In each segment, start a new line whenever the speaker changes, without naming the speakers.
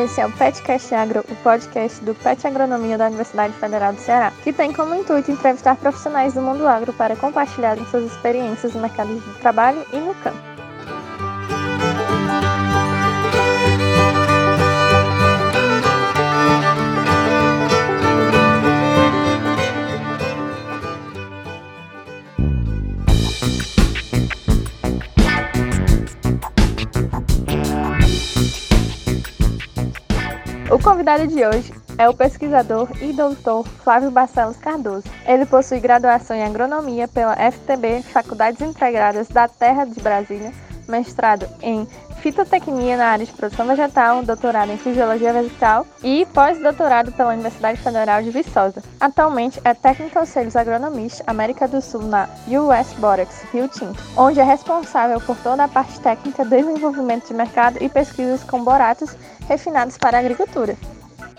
Esse é o PetCast Agro, o podcast do Pet Agronomia da Universidade Federal do Ceará, que tem como intuito entrevistar profissionais do mundo agro para compartilharem suas experiências no mercado de trabalho e no campo. Convidado de hoje é o pesquisador e doutor Flávio Barcelos Cardoso. Ele possui graduação em agronomia pela FTB, Faculdades Integradas da Terra de Brasília, mestrado em fitotecnia na área de produção vegetal, doutorado em fisiologia vegetal e pós-doutorado pela Universidade Federal de Viçosa. Atualmente é Technical Sales Agronomist América do Sul na US Borax, Rio Tinto, onde é responsável por toda a parte técnica, desenvolvimento de mercado e pesquisas com boratos refinados para a agricultura.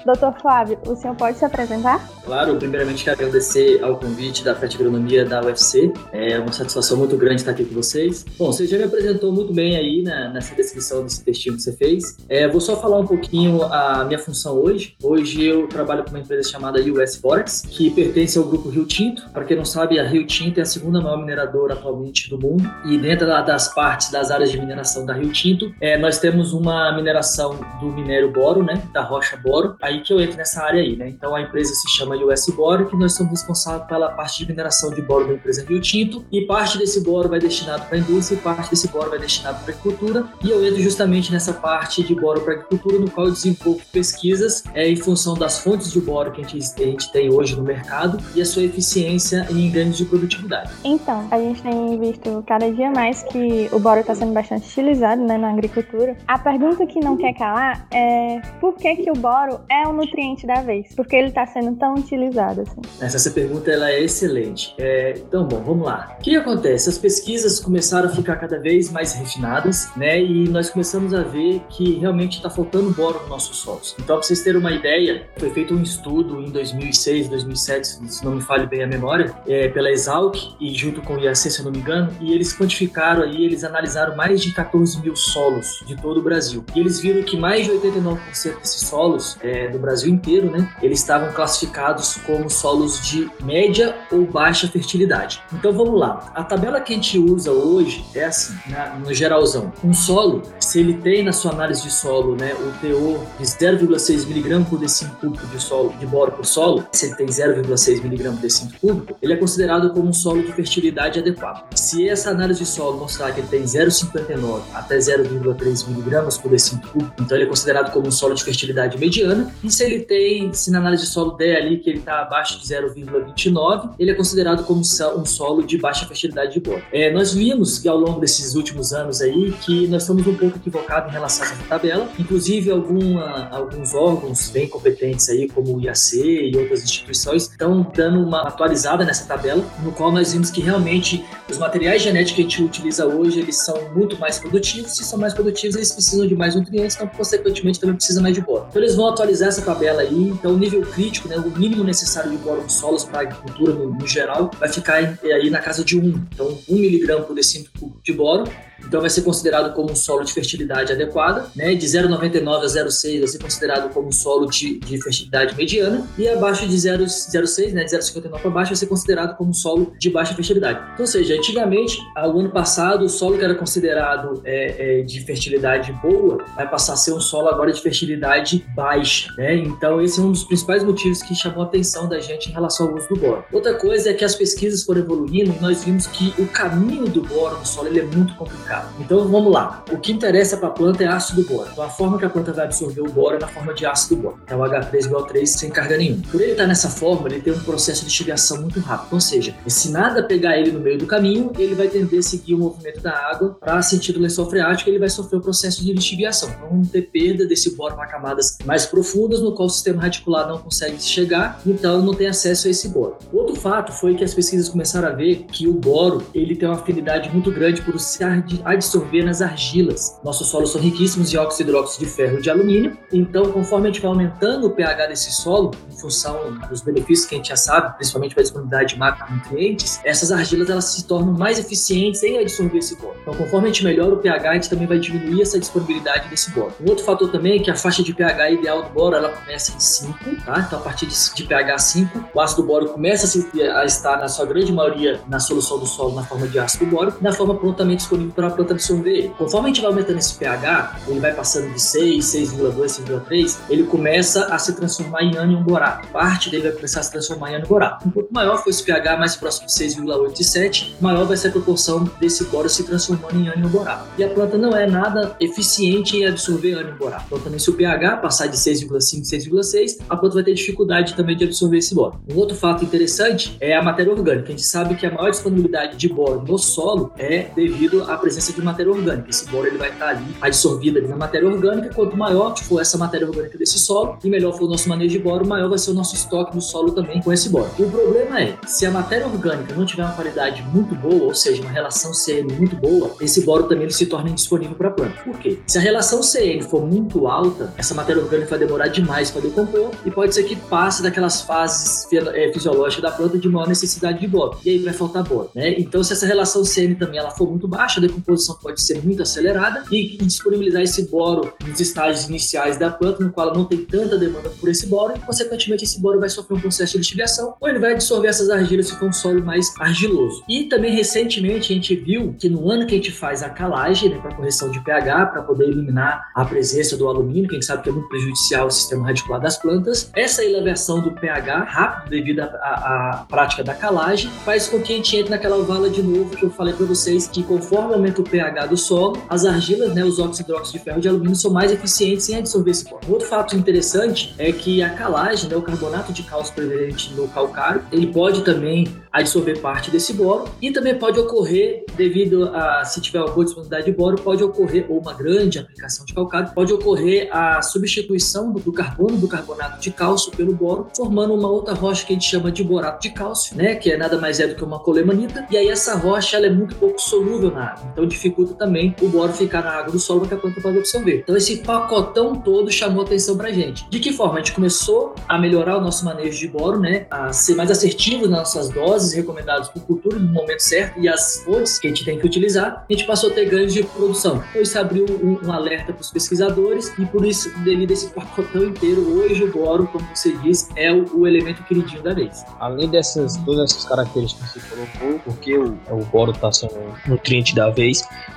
Doutor Flávio, o senhor pode se apresentar?
Claro, primeiramente quero agradecer ao convite da Fete Agronomia da UFC. É uma satisfação muito grande estar aqui com vocês. Bom, você já me apresentou muito bem aí na, nessa descrição desse textinho que você fez. É, vou só falar um pouquinho a minha função hoje. Hoje eu trabalho com uma empresa chamada US Forex, que pertence ao grupo Rio Tinto. Para quem não sabe, a Rio Tinto é a segunda maior mineradora atualmente do mundo. E dentro das partes das áreas de mineração da Rio Tinto, é, nós temos uma mineração do minério boro, né, da rocha boro. A aí que eu entro nessa área aí, né? Então a empresa se chama US Boro, que nós somos responsáveis pela parte de mineração de boro da empresa Rio Tinto, e parte desse boro vai destinado para a indústria e parte desse boro vai destinado para a agricultura. E eu entro justamente nessa parte de boro para a agricultura, no qual eu desenvolvo pesquisas é, em função das fontes de boro que a gente, a gente tem hoje no mercado e a sua eficiência em ganhos de produtividade.
Então, a gente tem visto cada dia mais que o boro está sendo bastante utilizado né, na agricultura. A pergunta que não quer calar é por que, que o boro é é o nutriente da vez? Porque ele está sendo tão utilizado assim.
Essa pergunta ela é excelente. É, então, bom, vamos lá. O que acontece? As pesquisas começaram a ficar cada vez mais refinadas, né? E nós começamos a ver que realmente está faltando boro nos nossos solos. Então, para vocês terem uma ideia, foi feito um estudo em 2006, 2007, se não me falhe bem a memória, é, pela Exalc e junto com o IAC, se eu não me engano, e eles quantificaram aí, eles analisaram mais de 14 mil solos de todo o Brasil. E eles viram que mais de 89% desses solos é, do Brasil inteiro, né, eles estavam classificados como solos de média ou baixa fertilidade. Então vamos lá. A tabela que a gente usa hoje é assim, né, no geralzão. Um solo, se ele tem na sua análise de solo, né, o teor de 0,6 mg por decímetro cúbico de solo de boro por solo, se ele tem 0,6 mg por decímetro cúbico, ele é considerado como um solo de fertilidade adequado. Se essa análise de solo mostrar que ele tem 0,59 até 0,3 mg por decímetro cúbico, então ele é considerado como um solo de fertilidade mediana e se ele tem, se na análise de solo der ali que ele está abaixo de 0,29, ele é considerado como um solo de baixa fertilidade de boro. É, nós vimos que ao longo desses últimos anos aí que nós estamos um pouco equivocados em relação a essa tabela. Inclusive alguma, alguns órgãos bem competentes aí, como o IAC e outras instituições, estão dando uma atualizada nessa tabela, no qual nós vimos que realmente os materiais genéticos que a gente utiliza hoje, eles são muito mais produtivos. Se são mais produtivos, eles precisam de mais nutrientes, então consequentemente também precisa mais de boro. Então eles vão atualizar essa tabela aí, então o nível crítico, né, o mínimo necessário de boro nos solos para a agricultura no, no, geral, vai ficar aí na casa de 1. Então 1 miligrama por decímetro de boro então vai ser considerado como um solo de fertilidade adequada, né? De 0,99 a 0,6 vai ser considerado como um solo de, de fertilidade mediana e abaixo de 0,06, né? De 0,59 para baixo vai ser considerado como um solo de baixa fertilidade. Então, ou seja, antigamente, ao ano passado, o solo que era considerado é, é, de fertilidade boa vai passar a ser um solo agora de fertilidade baixa, né? Então esse é um dos principais motivos que chamou a atenção da gente em relação ao uso do boro. Outra coisa é que as pesquisas foram evoluindo e nós vimos que o caminho do boro no solo ele é muito complicado Então vamos lá. O que interessa para a planta é ácido boro. Então a forma que a planta vai absorver o boro é na forma de ácido boro, que é o H3BO3 sem carga nenhuma. Por ele estar nessa forma, ele tem um processo de lixiviação muito rápido. Ou seja, se nada pegar ele no meio do caminho, ele vai tender a seguir o movimento da água para sentido lençol freático, ele vai sofrer o processo de lixiviação. Então vamos ter perda desse boro para camadas mais profundas, no qual o sistema radicular não consegue chegar, então não tem acesso a esse boro. Outro fato foi que as pesquisas começaram a ver que o boro ele tem uma afinidade muito grande por se adsorver nas argilas. Nossos solos são riquíssimos em óxido hidróxido de ferro e de alumínio, então conforme a gente vai aumentando o pH desse solo, em função dos benefícios que a gente já sabe, principalmente para a disponibilidade de macronutrientes, essas argilas elas se tornam mais eficientes em absorver esse boro. Então conforme a gente melhora o pH, a gente também vai diminuir essa disponibilidade desse boro. Um outro fator também é que a faixa de pH ideal do boro ela começa em 5, tá? Então a partir de, de pH 5, o ácido boro começa a, se, a estar na sua grande maioria na solução do solo na forma de ácido bórico, na forma prontamente disponível para a planta absorver ele. Conforme a gente vai aumentando esse pH, ele vai passando de 6, 6,2, 6,3, ele começa a se transformar em ânion borato. Parte dele vai começar a se transformar em ânion borato. Um pouco maior for esse pH, mais próximo de 6,8 e 7, maior vai ser a proporção desse boro se transformando em ânion borato. E a planta não é nada eficiente em absorver ânion borato. Então também se o pH passar de 6,5, 6,6, a planta vai ter dificuldade também de absorver esse boro. Um outro fato interessante é a matéria orgânica. A gente sabe que a maior disponibilidade de boro no solo é devido à presença de matéria orgânica. Esse boro ele vai estar ali absorvido ali na matéria orgânica. Quanto maior for essa matéria orgânica desse solo e melhor for o nosso manejo de boro, maior vai ser o nosso estoque do solo também com esse boro. O problema é, se a matéria orgânica não tiver uma qualidade muito boa, ou seja, uma relação CN muito boa, esse boro também ele se torna indisponível para a planta. Por quê? Se a relação CN for muito alta, essa matéria orgânica vai demorar demais para decompor e pode ser que passe daquelas fases eh, fisiológicas da planta de maior necessidade de boro. E aí vai faltar boro, né? Então, se essa relação CN também ela for muito baixa, a decomposição pode ser muito acelerada e disponibilizar esse boro nos estágios iniciais da planta, no qual ela não tem tanta demanda por esse boro, e consequentemente esse boro vai sofrer um processo de lixiviação, ou ele vai absorver essas argilas se for um solo mais argiloso. E também recentemente a gente viu que no ano que a gente faz a calagem, né, para correção de pH, para poder eliminar a presença do alumínio, que a gente sabe que é muito prejudicial ao sistema radicular das plantas, essa elevação do pH rápido devido à prática da calagem faz com que a gente entre naquela vala de novo que eu falei para vocês que conforme aumenta o pH do solo, as argilas, né, os óxidos hidróxidos de ferro e de alumínio são mais eficientes em absorver esse pó. Outro fato interessante é que a calagem, né, o carbonato de cálcio presente no calcário, ele pode também absorver parte desse boro e também pode ocorrer devido a se tiver uma boa disponibilidade de boro, pode ocorrer ou uma grande aplicação de calcário, pode ocorrer a substituição do, do carbono do carbonato de cálcio pelo boro, formando uma outra rocha que a gente chama de borato de cálcio, né, que é nada mais é do que uma colemanita. E aí essa rocha ela é muito pouco solúvel na água, então dificulta também o boro ficar na água do solo que a planta possa absorver. Então esse pacotão todo chamou atenção para gente. De que forma a gente começou a melhorar o nosso manejo de boro, né, a ser mais assertivo nas nossas doses recomendadas por cultura no momento certo e as fontes que a gente tem que utilizar, a gente passou a ter ganhos de produção. Então isso abriu um, um alerta para os pesquisadores e por isso, devido a esse pacotão inteiro, hoje o boro, como você diz, é o, o elemento queridinho da vez.
Além dessas todas essas características que você colocou, porque o, o boro está sendo o nutriente da vez,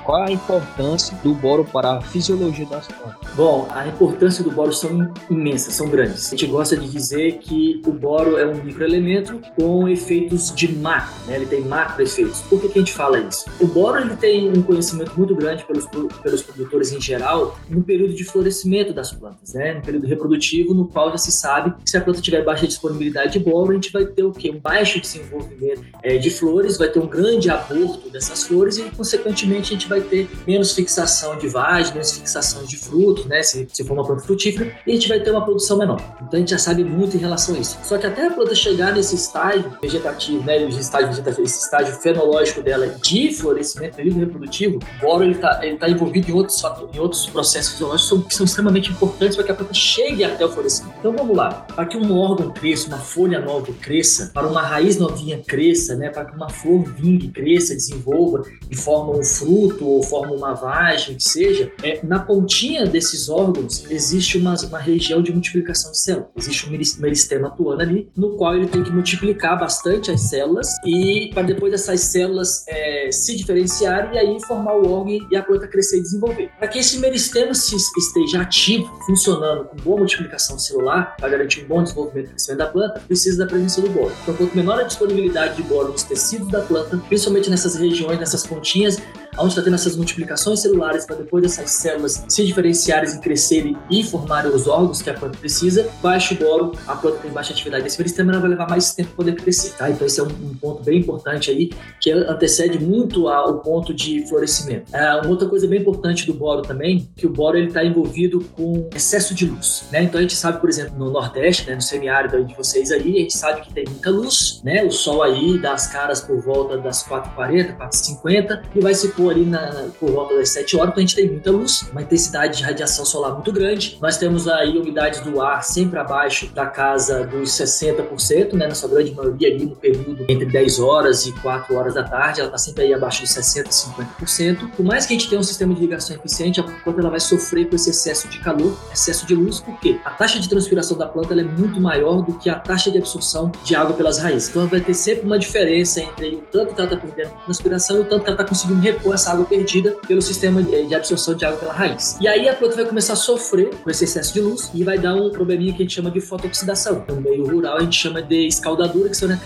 qual a importância do boro para a fisiologia das plantas?
Bom, a importância do boro são imensas, são grandes. A gente gosta de dizer que o boro é um microelemento com efeitos de macro, né? ele tem macro efeitos. Por que, que a gente fala isso? O boro ele tem um conhecimento muito grande pelos, pelos produtores em geral no período de florescimento das plantas, né? no período reprodutivo, no qual já se sabe que se a planta tiver baixa disponibilidade de boro, a gente vai ter o quê? Um baixo desenvolvimento é, de flores, vai ter um grande aborto dessas flores e, consequentemente, a gente vai ter menos fixação de vagem, menos fixação de frutos, né? Se, se for uma planta frutífera, e a gente vai ter uma produção menor. Então a gente já sabe muito em relação a isso. Só que até a planta chegar nesse estágio vegetativo, né? Estágio vegetativo, esse estágio fenológico dela de florescimento, período reprodutivo, boro ele está ele tá envolvido em outros fatores, em outros processos fisiológicos que são extremamente importantes para que a planta chegue até o florescimento. Então vamos lá. Para que um órgão cresça, uma folha nova cresça, para uma raiz novinha cresça, né? Para que uma flor vingue, cresça, desenvolva e forma um fruto ou forma uma vagem, que seja, é, na pontinha desses órgãos existe uma, uma região de multiplicação de células. Existe um meristema atuando ali, no qual ele tem que multiplicar bastante as células e para depois essas células é, se diferenciarem e aí formar o órgão e a planta crescer e desenvolver. Para que esse meristema se, esteja ativo, funcionando com boa multiplicação celular, para garantir um bom desenvolvimento e crescimento da planta, precisa da presença do boro. Então, quanto menor a disponibilidade de boro nos tecidos da planta, principalmente nessas regiões, nessas pontinhas, onde está tendo essas multiplicações celulares para depois dessas células se diferenciarem e crescerem e formarem os órgãos que a planta precisa, baixo boro, a planta tem baixa atividade desse meristema, ela vai levar mais tempo para poder crescer, tá? Então esse é um, um, ponto bem importante aí, que antecede muito ao ponto de florescimento. É, uma outra coisa bem importante do boro também, que o boro ele está envolvido com excesso de luz, né? Então a gente sabe, por exemplo, no Nordeste, né, no semiárido de vocês aí, a gente sabe que tem muita luz, né? O sol aí dá as caras por volta das 4h40, 4h50 e vai se pôr for ali na, por volta das 7 horas, então a gente tem muita luz, uma intensidade de radiação solar muito grande. Nós temos aí umidade do ar sempre abaixo da casa dos 60%, né, na sua grande maioria ali no período entre 10 horas e 4 horas da tarde, ela está sempre aí abaixo de 60%, 50%. Por mais que a gente tenha um sistema de ligação eficiente, a planta ela vai sofrer com esse excesso de calor, excesso de luz, porque a taxa de transpiração da planta é muito maior do que a taxa de absorção de água pelas raízes. Então vai ter sempre uma diferença entre o tanto que ela está perdendo de transpiração e o tanto que ela está conseguindo repor essa água perdida pelo sistema de absorção de água pela raiz. E aí a planta vai começar a sofrer com esse excesso de luz e vai dar um probleminha que a gente chama de fotooxidação. No meio rural a gente chama de escaldadura, que seriam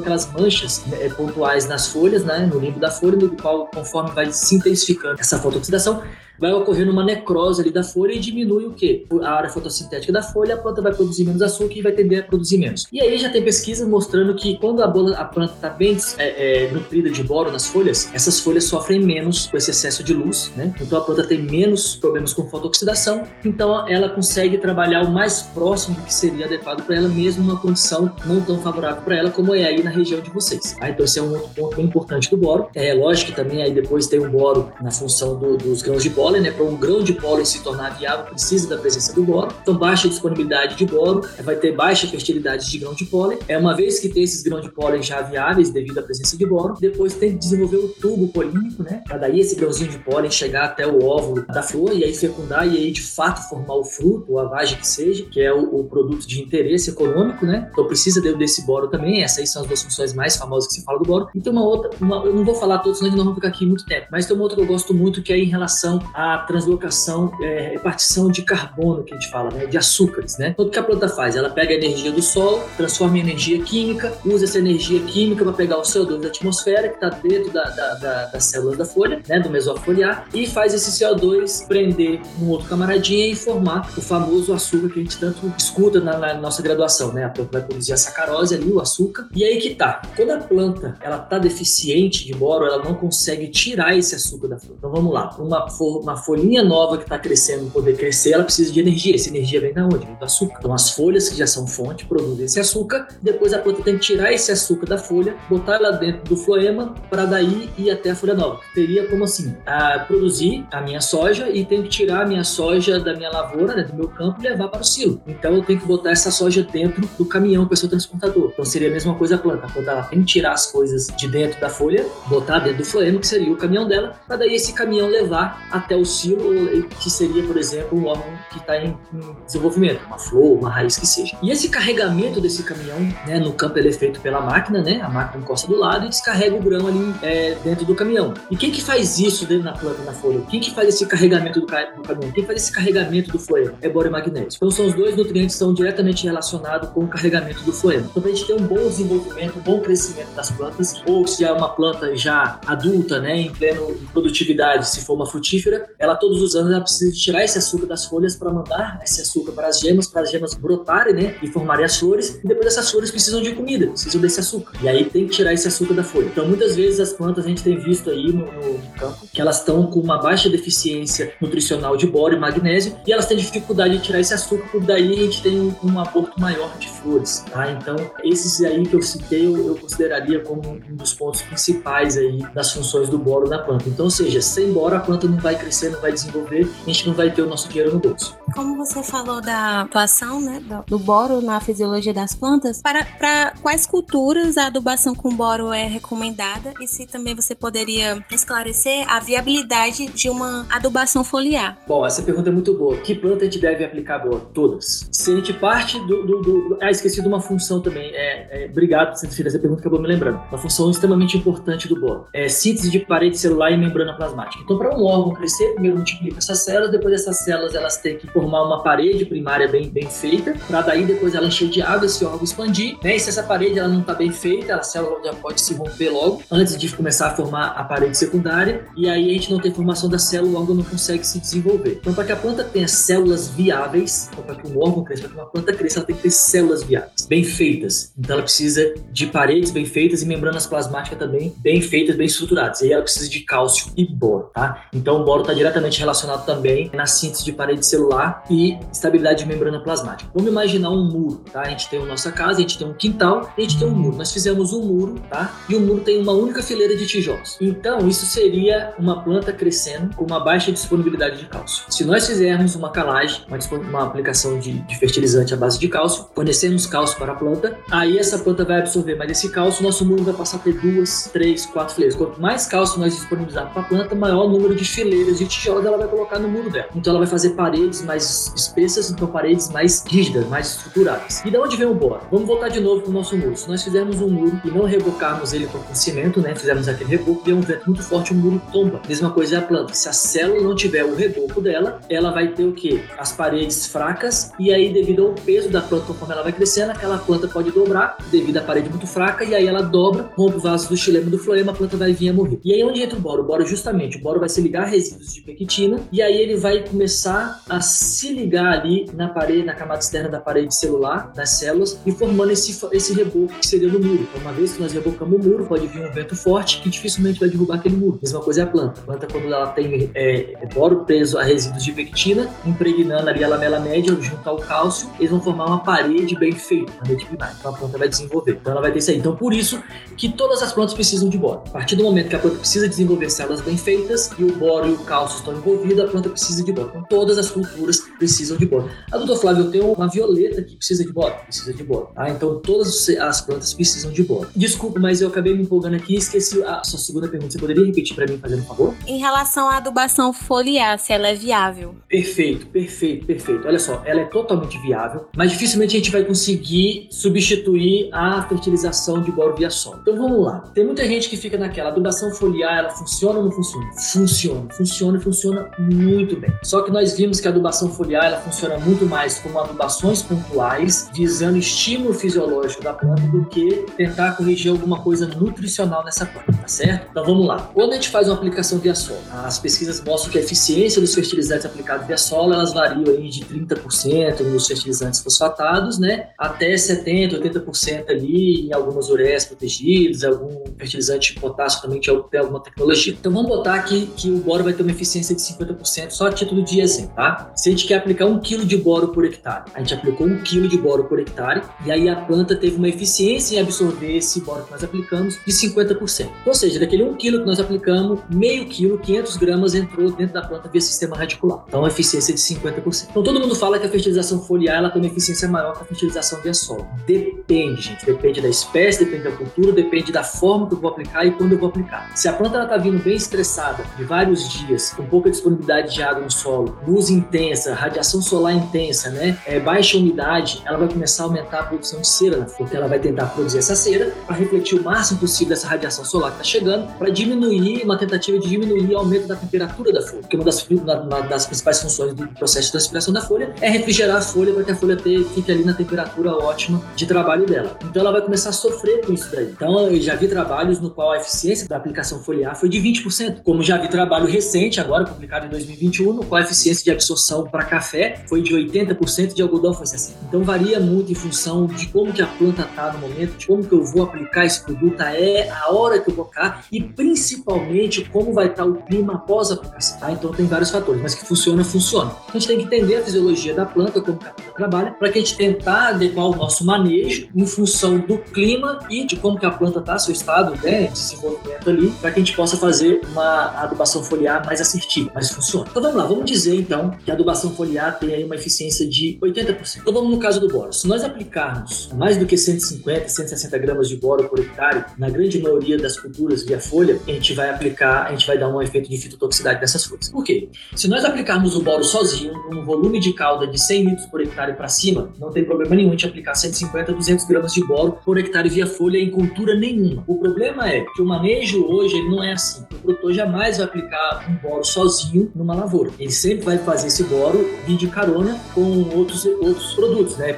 aquelas manchas né, pontuais nas folhas, né, no limbo da folha, no qual conforme vai se intensificando essa fotooxidação, vai ocorrendo uma necrose ali da folha e diminui o quê? A área fotossintética da folha, a planta vai produzir menos açúcar e vai tender a produzir menos. E aí já tem pesquisas mostrando que quando a, bola, a planta está bem é, é, nutrida de boro nas folhas, essas folhas sofrem menos com esse excesso de luz, né? Então a planta tem menos problemas com fotooxidação, então ela consegue trabalhar o mais próximo do que seria adequado para ela, mesmo numa condição não tão favorável para ela como é aí na região de vocês. Ah, então esse é um outro ponto bem importante do boro. É lógico que também aí depois tem o boro na função do, dos grãos de boro pólen, né, para um grão de pólen se tornar viável, precisa da presença do boro. Então, baixa disponibilidade de boro, vai ter baixa fertilidade de grão de pólen. É uma vez que tem esses grãos de pólen já viáveis devido à presença de boro, depois tem que desenvolver o tubo polínico, né, para daí esse grãozinho de pólen chegar até o óvulo da flor e aí fecundar e aí de fato formar o fruto, a vagem que seja, que é o, o produto de interesse econômico, né? Então precisa desse boro também. Essas aí são as duas funções mais famosas que se fala do boro. E tem uma outra, uma, eu não vou falar todos, senão nós vamos ficar aqui muito tempo, mas tem uma outra que eu gosto muito que é em relação a translocação, é, repartição de carbono, que a gente fala, né, de açúcares. Né? Então, o que a planta faz? Ela pega a energia do solo, transforma em energia química, usa essa energia química para pegar o CO2 da atmosfera, que está dentro da, da, da, das células da folha, né, do mesofoliar, e faz esse CO2 prender um outro camaradinha e formar o famoso açúcar que a gente tanto escuta na, na nossa graduação. Né? A planta vai produzir a sacarose ali, o açúcar. E aí que tá. Quando a planta ela está deficiente de boro, ela não consegue tirar esse açúcar da flor. Então vamos lá, uma, uma folhinha nova que está crescendo poder crescer, ela precisa de energia. Essa energia vem da onde? Vem do açúcar. Então as folhas, que já são fonte, produzem esse açúcar. Depois a planta tem que tirar esse açúcar da folha, botar ela dentro do floema, para daí ir até a folha nova. Teria como assim? A produzir a minha soja e tenho que tirar a minha soja da minha lavoura, né, do meu campo, e levar para o silo. Então eu tenho que botar essa soja dentro do caminhão com o seu transportador. Então seria a mesma coisa a planta. A planta ela tem que tirar as coisas de dentro da folha, botar dentro do floema, que seria o caminhão dela, para daí esse caminhão levar até o silo que seria, por exemplo, um órgão que está em, em, desenvolvimento, uma flor, uma raiz que seja. E esse carregamento desse caminhão, né, no campo ele é feito pela máquina, né, a máquina encosta do lado e descarrega o grão ali é, dentro do caminhão. E quem que faz isso dentro da planta, na folha? Quem que faz esse carregamento do, do caminhão? Quem faz esse carregamento do floema? É boro e magnésio. Então são os dois nutrientes que estão diretamente relacionados com o carregamento do floema. Então para a gente ter um bom desenvolvimento, um bom crescimento das plantas, ou se é uma planta já adulta, né, em pleno produtividade, se for uma frutífera, ela todos os anos ela precisa tirar esse açúcar das folhas para mandar esse açúcar para as gemas, para as gemas brotarem, né, e formarem as flores. E depois essas flores precisam de comida, precisam desse açúcar. E aí tem que tirar esse açúcar da folha. Então muitas vezes as plantas a gente tem visto aí no, no campo que elas estão com uma baixa deficiência nutricional de boro e magnésio e elas têm dificuldade de tirar esse açúcar, por daí a gente tem um, aborto maior de flores, tá? Então esses aí que eu citei eu, eu consideraria como um dos pontos principais aí das funções do boro na planta. Então, ou seja, sem boro a planta não vai crescer, não vai desenvolver, a gente não vai ter o nosso dinheiro no bolso.
Como você falou da atuação né, do, do boro na fisiologia das plantas, para, para quais culturas a adubação com boro é recomendada e se também você poderia esclarecer a viabilidade de uma adubação foliar?
Bom, essa pergunta é muito boa. Que planta a gente deve aplicar boro? Todas. Se a gente parte do. do, do ah, esqueci de uma função também. É, é, obrigado por você essa pergunta acabou me lembrando. Uma função extremamente importante do boro. É síntese de parede celular e membrana plasmática. Então, para um órgão crescer, primeiro multiplica essas células, depois essas células elas têm que formar uma parede primária bem, bem feita, para daí depois ela encher de água, esse órgão expandir, né? E se essa parede ela não está bem feita, a célula já pode se romper logo, antes de começar a formar a parede secundária, e aí a gente não tem formação da célula, o órgão não consegue se desenvolver. Então, para que a planta tenha células viáveis, então, para que um órgão cresça, para que uma planta cresça, ela tem que ter células viáveis, bem feitas. Então, ela precisa de paredes bem feitas e membranas plasmáticas também bem feitas, bem estruturadas. E aí ela precisa de cálcio e boro, tá? Então, o boro está diretamente relacionado também na síntese de parede celular e estabilidade de membrana plasmática. Vamos imaginar um muro, tá? A gente tem a nossa casa, a gente tem um quintal, a gente tem um muro. Nós fizemos um muro, tá? E o muro tem uma única fileira de tijolos. Então, isso seria uma planta crescendo com uma baixa disponibilidade de cálcio. Se nós fizermos uma calagem, uma, uma aplicação de, de fertilizante à base de cálcio, fornecermos cálcio para a planta, aí essa planta vai absorver mais esse cálcio, nosso muro vai passar a ter duas, três, quatro fileiras. Quanto mais cálcio nós disponibilizarmos para a planta, maior o número de fileiras de tijolos ela vai colocar no muro dela. Então ela vai fazer paredes mais espessas, então paredes mais rígidas, mais estruturadas. E de onde vem o boro? Vamos voltar de novo para o nosso muro. Se nós fizermos um muro e não rebocarmos ele com cimento, né, fizermos aquele reboco, vem um vento muito forte, o muro tomba. Mesma coisa é a planta. Se a célula não tiver o reboco dela, ela vai ter o quê? As paredes fracas e aí devido ao peso da planta, conforme ela vai crescendo, aquela planta pode dobrar devido à parede muito fraca e aí ela dobra, rompe o vaso do xilema do floema, a planta vai vir a morrer. E aí onde entra o boro? O boro justamente, o boro vai se ligar a resíduos de pectina e aí ele vai começar a se ligar ali na parede, na camada externa da parede celular, das células, e formando esse, esse reboco que seria no muro. Então, uma vez que nós rebocamos o muro, pode vir um vento forte que dificilmente vai derrubar aquele muro. Mesma coisa é a planta. A planta, quando ela tem é, boro preso a resíduos de pectina, impregnando ali a lamela média junto ao cálcio, eles vão formar uma parede bem feita, uma parede primária. Então a planta vai desenvolver. Então ela vai ter isso aí. Então por isso que todas as plantas precisam de boro. A partir do momento que a planta precisa desenvolver células bem feitas e o boro e o cálcio estão envolvidos, a planta precisa de boro. Então todas as culturas precisam de boro. A doutor Flávio, eu tenho uma violeta que precisa de boro? Precisa de boro. Tá? Então todas as plantas precisam de boro. Desculpa, mas eu acabei me empolgando aqui e esqueci a sua segunda pergunta. Você poderia repetir para mim, fazendo um favor?
Em relação à adubação foliar, se ela é viável.
Perfeito, perfeito, perfeito. Olha só, ela é totalmente viável, mas dificilmente a gente vai conseguir substituir a fertilização de boro via solo. Então vamos lá. Tem muita gente que fica naquela adubação foliar, ela funciona ou não funciona? Funciona, funciona e funciona muito bem. Só que nós vimos que a adubação foliar ela funciona muito mais como adubações pontuais, visando estímulo fisiológico da planta do que tentar corrigir alguma coisa nutricional nessa planta, tá certo? Então vamos lá. Quando a gente faz uma aplicação via solo, as pesquisas mostram que a eficiência dos fertilizantes aplicados via solo, elas variam aí de 30% nos fertilizantes fosfatados, né, até 70, 80% ali em algumas ureias protegidas, algum fertilizante potássio também tem alguma tecnologia. Então vamos botar aqui que o boro vai ter uma eficiência de 50%, só a título de exemplo, tá? Se a gente quer aplicar um quilo de boro por hectare, a gente aplicou um quilo de boro por hectare e aí a planta teve uma eficiência em absorver esse boro que nós aplicamos de 50%. Ou seja, daquele um quilo que nós aplicamos, meio quilo, 500 gramas entrou dentro da planta via sistema radicular. Então, a eficiência é de 50%. Então, todo mundo fala que a fertilização foliar ela tem uma eficiência maior que a fertilização via solo. Depende, gente. Depende da espécie, depende da cultura, depende da forma que eu vou aplicar e quando eu vou aplicar. Se a planta está vindo bem estressada de vários dias, com pouca disponibilidade de água no solo, luz intensa, radiação solar intensa, né? É, baixa umidade, ela vai começar a aumentar a produção de cera porque ela vai tentar produzir essa cera para refletir o máximo possível dessa radiação solar que está chegando, para diminuir, uma tentativa de diminuir o aumento da temperatura da folha, porque uma das, uma das principais funções do processo de transpiração da folha é refrigerar a folha para que a folha ter, fique ali na temperatura ótima de trabalho dela. Então ela vai começar a sofrer com isso daí. Então eu já vi trabalhos no qual a eficiência da aplicação foliar foi de 20%, como já vi trabalho recente, agora publicado em 2021, no qual a eficiência de absorção para café foi de 80%, de algodão foi 60%. Então varia muito em função de como que a planta está no momento, de como que eu vou aplicar esse produto, é a hora que eu vou aplicar e principalmente como vai estar tá o clima após a aplicação. Tá? Então tem vários fatores, mas que funciona, funciona. A gente tem que entender a fisiologia da planta, como que a planta trabalha, para que a gente tentar adequar o nosso manejo em função do clima e de como que a planta está, seu estado né, de desenvolvimento ali, para que a gente possa fazer uma adubação foliar mais assertiva, mas funciona. Então vamos lá, vamos dizer então que a adubação foliar tem aí uma eficiência de 80%. Então vamos no caso do boro. Se nós aplicarmos mais do que 150, 160 gramas de boro por hectare, na grande maioria das culturas via folha, a gente vai aplicar, a gente vai dar um efeito de fitotoxicidade nessas folhas. Por quê? Se nós aplicarmos o boro sozinho, um volume de calda de 100 litros por hectare para cima, não tem problema nenhum de aplicar 150 200 gramas de boro por hectare via folha em cultura nenhuma. O problema é que o manejo hoje ele não é assim. O produtor jamais vai aplicar um boro sozinho numa lavoura. Ele sempre vai fazer esse boro vir de carona com outros, outros produtos, né?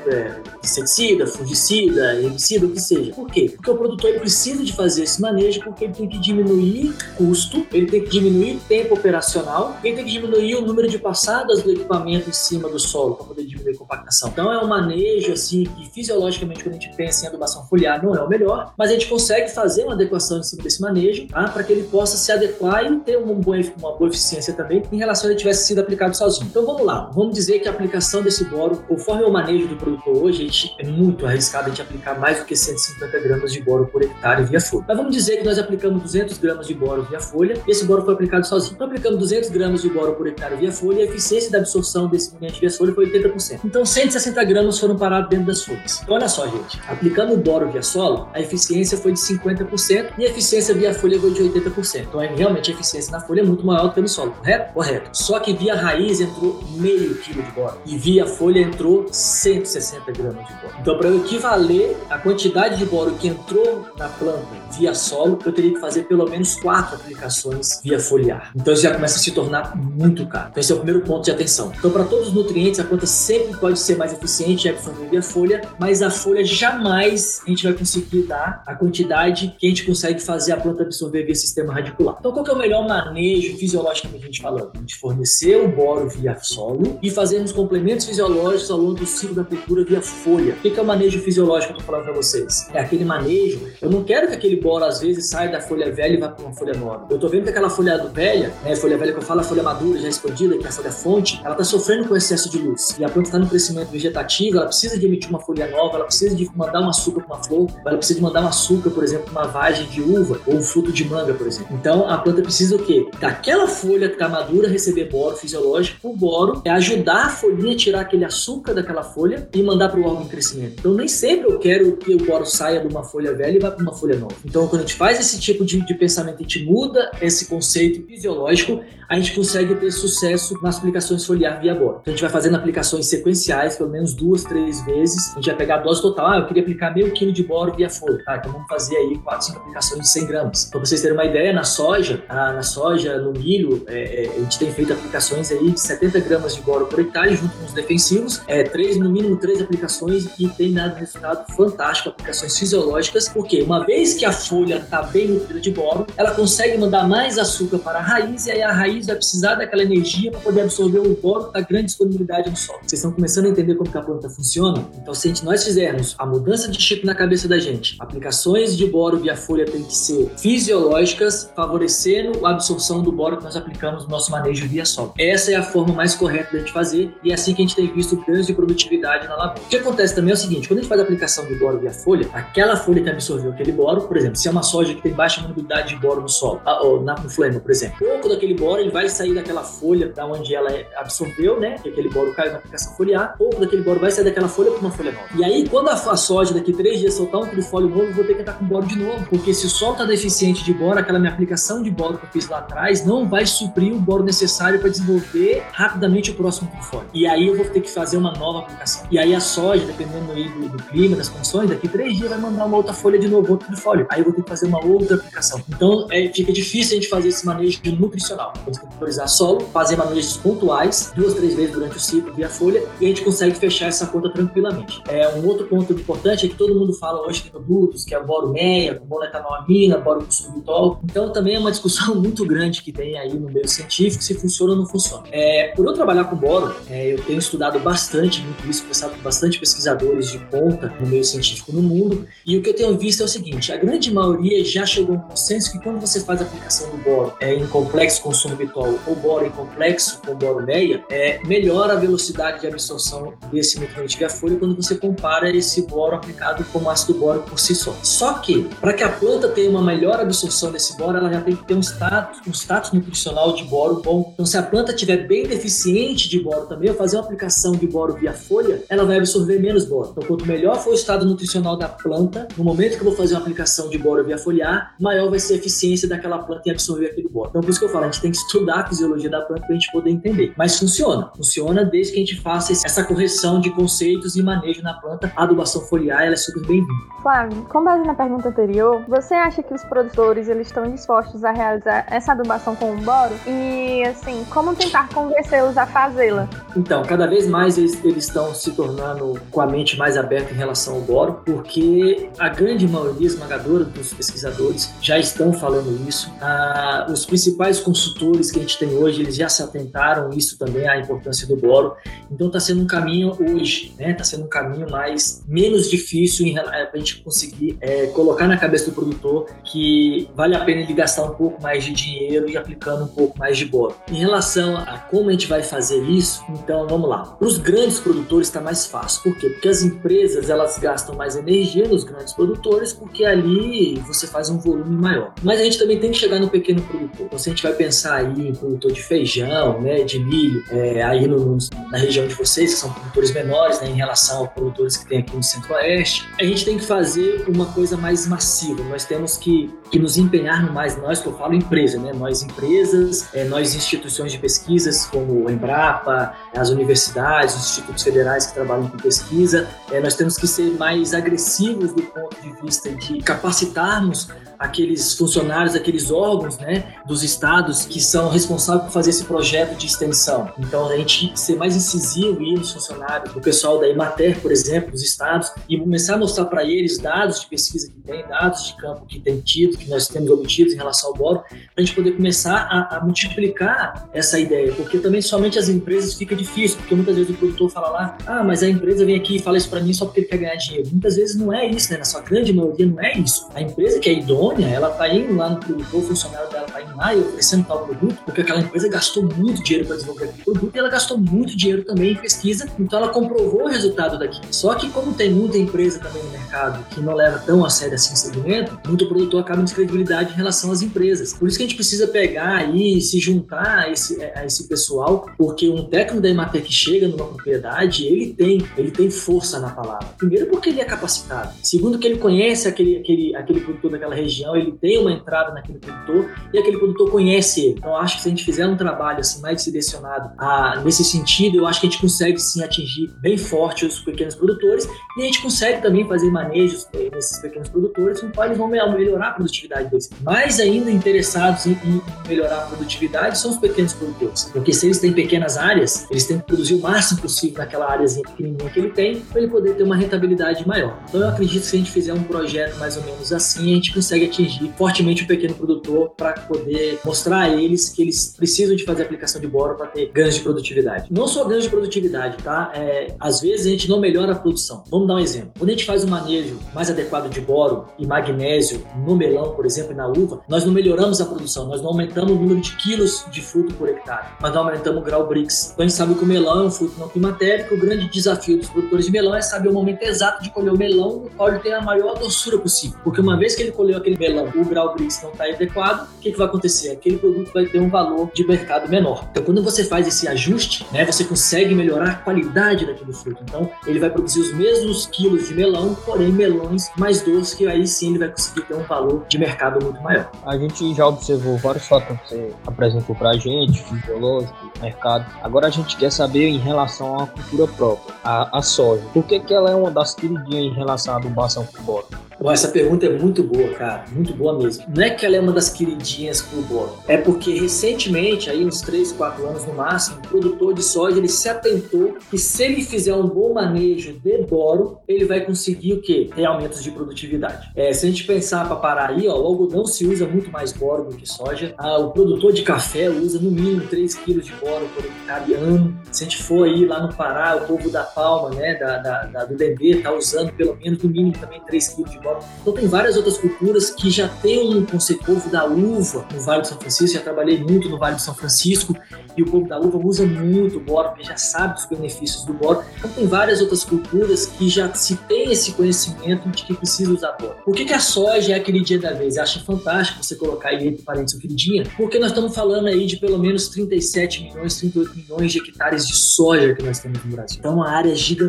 Inseticida, fungicida, herbicida, o que seja. Por quê? Porque o produtor precisa de fazer esse manejo porque ele tem que diminuir custo, ele tem que diminuir tempo operacional, ele tem que diminuir o número de passadas do equipamento em cima do solo para poder diminuir a compactação. Então é um manejo assim que fisiologicamente quando a gente pensa em adubação foliar não é o melhor, mas a gente consegue fazer uma adequação em cima desse manejo tá? para que ele possa se adequar e ter uma boa, uma boa eficiência também em relação a ele tivesse sido aplicado sozinho. Então vamos lá, vamos dizer que a aplicação desse boro, conforme o manejo do produtor hoje, gente é muito arriscado a gente aplicar mais do que 150 gramas de boro por hectare via folha. Mas vamos dizer que nós aplicamos 200 gramas de boro via folha esse boro foi aplicado sozinho. Então aplicamos 200 gramas de boro por hectare via folha a eficiência da absorção desse nutriente via folha foi 80%. Então 160 gramas foram parados dentro das folhas. Então olha só, gente, aplicando o boro via solo, a eficiência foi de 50% e a eficiência via folha foi de 80%. Então realmente a eficiência na folha é muito maior do que no solo, correto? Correto. Só que via raiz entrou meio quilo de boro e via folha entrou 160 gramas de boro. Então para eu equivaler a quantidade de boro que entrou na planta via solo, eu teria que fazer pelo menos quatro aplicações via foliar. Então isso já começa a se tornar muito caro. Então esse é o primeiro ponto de atenção. Então para todos os nutrientes a planta sempre pode ser mais eficiente e absorver via folha, mas a folha jamais a gente vai conseguir dar a quantidade que a gente consegue fazer a planta absorver via sistema radicular. Então qual que é o melhor manejo fisiologicamente a gente falando? A gente fornecer o boro via solo e fazermos complementos fisiológicos ao longo do ciclo da cultura via folha. O que é o manejo fisiológico que eu tô falando para vocês? É aquele manejo. Eu não quero que aquele boro às vezes saia da folha velha e vá para uma folha nova. Eu tô vendo que aquela folha velha, né, folha velha que eu falo, a folha madura já expandida, que é a folha fonte, ela tá sofrendo com excesso de luz. E a planta está no crescimento vegetativo, ela precisa de emitir uma folha nova, ela precisa de mandar um açúcar para uma flor, ela precisa de mandar um açúcar, por exemplo, uma vagem de uva ou um fruto de manga, por exemplo. Então a planta precisa o quê? Daquela folha que está madura receber boro fisiológico, o boro é ajudar a folhinha a tirar aquele açúcar daquela folha e mandar para o órgão em crescimento. Então nem sempre eu quero que o boro saia de uma folha velha e vá para uma folha nova. Então quando a gente faz esse tipo de, de pensamento, a gente muda esse conceito fisiológico, a gente consegue ter sucesso nas aplicações foliar via boro. Então a gente vai fazendo aplicações sequenciais, pelo menos duas, três vezes. A gente vai pegar a dose total. Ah, eu queria aplicar meio quilo de boro via folha. Tá, então vamos fazer aí quatro, cinco aplicações de 100 gramas. Para vocês terem uma ideia, na soja, na soja, no milho, é, é, a gente tem feito aplicações aí de 70 gramas de boro por hectare, junto com os defensivos, é, três, no mínimo três aplicações e tem dado resultado fantástico, aplicações fisiológicas, porque uma vez que a folha está bem nutrida de boro, ela consegue mandar mais açúcar para a raiz e aí a raiz vai precisar daquela energia para poder absorver o boro da grande disponibilidade no solo. Vocês estão começando a entender como que a planta funciona? Então, se nós fizermos a mudança de chip na cabeça da gente, aplicações de boro via folha têm que ser fisiológicas, favorecendo a absorção do boro que nós aplicamos no nosso manejo via solo. Essa é a forma mais correta de fazer e é assim que a gente tem visto ganhos de produtividade na lavoura. O que acontece também é o seguinte, quando a gente faz a aplicação de boro via folha, aquela folha que absorveu aquele boro, por exemplo, se é uma soja que tem baixa mobilidade de boro no solo, ou na, no flema, por exemplo, pouco daquele boro ele vai sair daquela folha da onde ela absorveu, né, que aquele boro caiu na aplicação foliar, pouco daquele boro vai sair daquela folha para uma folha nova. E aí, quando a, a soja daqui três dias soltar um trifólio novo, eu vou ter que entrar com boro de novo, porque se o solo está deficiente de boro, aquela minha aplicação de boro que eu fiz lá atrás não vai suprir o boro necessário para desenvolver rapidamente o próximo trifólio. E aí eu vou ter que fazer uma nova aplicação. E aí a soja, dependendo aí do, do clima, das condições, daqui três dias vai mandar uma outra folha de novo, outro trifólio. Aí eu vou ter que fazer uma outra aplicação. Então é, fica difícil a gente fazer esse manejo nutricional. Então, você tem que priorizar solo, fazer manejos pontuais, duas, três vezes durante o ciclo via folha, e a gente consegue fechar essa conta tranquilamente. É, um outro ponto importante é que todo mundo fala hoje que produtos, que é boro meia, boro etanolamina, boro subitol. Então também é uma discussão muito grande que tem aí no meio científico se funciona ou não funciona. É, por eu trabalhar com boro, é, eu tenho estudado bastante muito isso, com bastante pesquisadores de ponta no meio científico no mundo, e o que eu tenho visto é o seguinte: a grande maioria já chegou a um consenso que quando você faz a aplicação do boro é, em complexo com subitol ou boro em complexo com boro meia, é, melhora a velocidade de absorção desse nutriente via folha quando você compara esse boro aplicado com ácido bórico por si só. Só que, para que a planta tenha uma melhor absorção desse boro, ela já tem que ter um status, um status nutricional de boro bom. Então, se a planta estiver bem deficiente de boro também, eu fazer uma aplicação de boro via folha, ela vai absorver menos boro. Então, quanto melhor for o estado nutricional da planta, no momento que eu vou fazer uma aplicação de boro via foliar, maior vai ser a eficiência daquela planta em absorver aquele boro. Então, por isso que eu falo, a gente tem que estudar a fisiologia da planta para a gente poder entender. Mas funciona. Funciona desde que a gente faça essa correção de conceitos e manejo na planta. A adubação foliar, ela é super bem-vinda.
Flávio, com base na pergunta anterior, você acha que os produtores eles estão dispostos a realizar essa adubação com o boro? E, assim, como tentar convencê-los a fazê-la?
Então, cada vez mais eles, eles estão se tornando com a mente mais aberta em relação ao boro, porque a grande maioria esmagadora dos pesquisadores já estão falando isso. Ah, os principais consultores que a gente tem hoje, eles já se atentaram isso também, a importância do boro. Então está sendo um caminho hoje, né? Está sendo um caminho mais menos difícil para a gente conseguir é, colocar na cabeça do produtor que vale a pena ele gastar um pouco mais de dinheiro e aplicando um pouco mais de boro. Em relação a como a gente vai fazer isso, então vamos lá. Para os grandes produtores está mais fácil. Por quê? Porque as empresas elas gastam mais energia nos grandes produtores, porque ali você faz um volume maior. Mas a gente também tem que chegar no pequeno produtor. Então, se a gente vai pensar aí em produtor de feijão, né, de milho, é, aí no, na região de vocês, que são produtores menores, né, em relação aos produtores que tem aqui no Centro-Oeste, a gente tem que fazer uma coisa mais massiva. Nós temos que, que nos empenhar no mais, nós que eu falo empresa, né, nós empresas, é, nós instituições de pesquisas como o Embrapa, as universidades, os institutos federais que trabalham com pesquisa, é, nós temos que ser mais agressivos do ponto de vista de capacitarmos aqueles funcionários, aqueles órgãos né, dos estados que são responsáveis por fazer esse projeto de extensão. Então, a gente ser mais incisivo e ir nos funcionários, do pessoal da Emater, por exemplo, dos estados, e começar a mostrar para eles dados de pesquisa que tem, dados de campo que tem tido, que nós temos obtido em relação ao boro, para a gente poder começar a, a, multiplicar essa ideia, porque também somente as empresas fica difícil, porque muitas vezes o produtor fala lá, ah, mas a empresa vem aqui e fala isso para mim só porque ele quer ganhar dinheiro. Muitas vezes não é isso, né? Na sua grande maioria não é isso. A empresa que é idônea ela está indo lá no produtor, o funcionário dela está indo lá e oferecendo tal produto, porque aquela empresa gastou muito dinheiro para desenvolver aquele produto e ela gastou muito dinheiro também em pesquisa, então ela comprovou o resultado daqui. Só que como tem muita empresa também no mercado que não leva tão a sério assim o segmento, muito produtor acaba em descredibilidade em relação às empresas. Por isso que a gente precisa pegar aí e se juntar a esse, a esse pessoal, porque um técnico da Emater que chega numa propriedade, ele tem, ele tem força na palavra. Primeiro porque ele é capacitado. Segundo que ele conhece aquele, aquele, aquele produtor daquela região ele tem uma entrada naquele produtor e aquele produtor conhece ele. Então, acho que se a gente fizer um trabalho assim mais direcionado a, nesse sentido, eu acho que a gente consegue sim atingir bem forte os pequenos produtores e a gente consegue também fazer manejos eh, nesses pequenos produtores com quais vão melhorar a produtividade deles. Mais ainda interessados em, em melhorar a produtividade são os pequenos produtores, porque se eles têm pequenas áreas, eles têm que produzir o máximo possível naquela áreazinha pequenininha que ele tem para ele poder ter uma rentabilidade maior. Então, eu acredito que se a gente fizer um projeto mais ou menos assim, a gente consegue atingir fortemente o pequeno produtor para poder mostrar a eles que eles precisam de fazer aplicação de boro para ter ganhos de produtividade. Não só ganhos de produtividade, tá? É, às vezes a gente não melhora a produção. Vamos dar um exemplo. Quando a gente faz um manejo mais adequado de boro e magnésio no melão, por exemplo, e na uva, nós não melhoramos a produção, nós não aumentamos o número de quilos de fruto por hectare, mas não aumentamos o grau BRICS. Então a gente sabe que o melão é um fruto não climatérico, o grande desafio dos produtores de melão é saber o momento exato de colher o melão no qual ele tem a maior doçura possível. Porque uma vez que ele colheu aquele melão, o grau BRICS não está adequado, o que, que vai acontecer? Aquele produto vai ter um valor de mercado menor. Então, quando você faz esse ajuste, né, você consegue melhorar a qualidade daquele fruto. Então, ele vai produzir os mesmos quilos de melão, porém melões mais doces, que aí sim ele vai conseguir ter um valor de mercado muito maior.
A gente já observou vários fatores que você apresentou para a gente, fisiológico, mercado. Agora a gente quer saber em relação à cultura própria, a, a soja. Por que, que ela é uma das queridinhas em relação à adubação por bora?
Bom, essa pergunta é muito boa, cara. Muito boa mesmo. Não é que ela é uma das queridinhas pro boro. É porque recentemente, aí uns 3, 4 anos no máximo, o produtor de soja ele se atentou que se ele fizer um bom manejo de boro, ele vai conseguir o quê? Ter aumentos de produtividade. É, se a gente pensar para parar aí, ó, o algodão se usa muito mais boro do que soja. Ah, o produtor de café usa no mínimo 3 kg de boro por hectare ano. Se a gente for aí lá no Pará, o povo da palma, né, da, da, da do Dendê, tá usando pelo menos no mínimo também 3 kg de boro então tem várias outras culturas que já têm um conceito povo da uva no Vale do São Francisco, já trabalhei muito no Vale do São Francisco e o povo da uva usa muito o boro, porque já sabe dos benefícios do boro. Então tem várias outras culturas que já se tem esse conhecimento de que precisa usar boro. Por que, que a soja é aquele dia da vez? Eu acho fantástico você colocar aí entre parênteses aquele dia, porque nós estamos falando aí de pelo menos 37 milhões, 38 milhões de hectares de soja que nós temos no Brasil. Então é uma área gigantesca.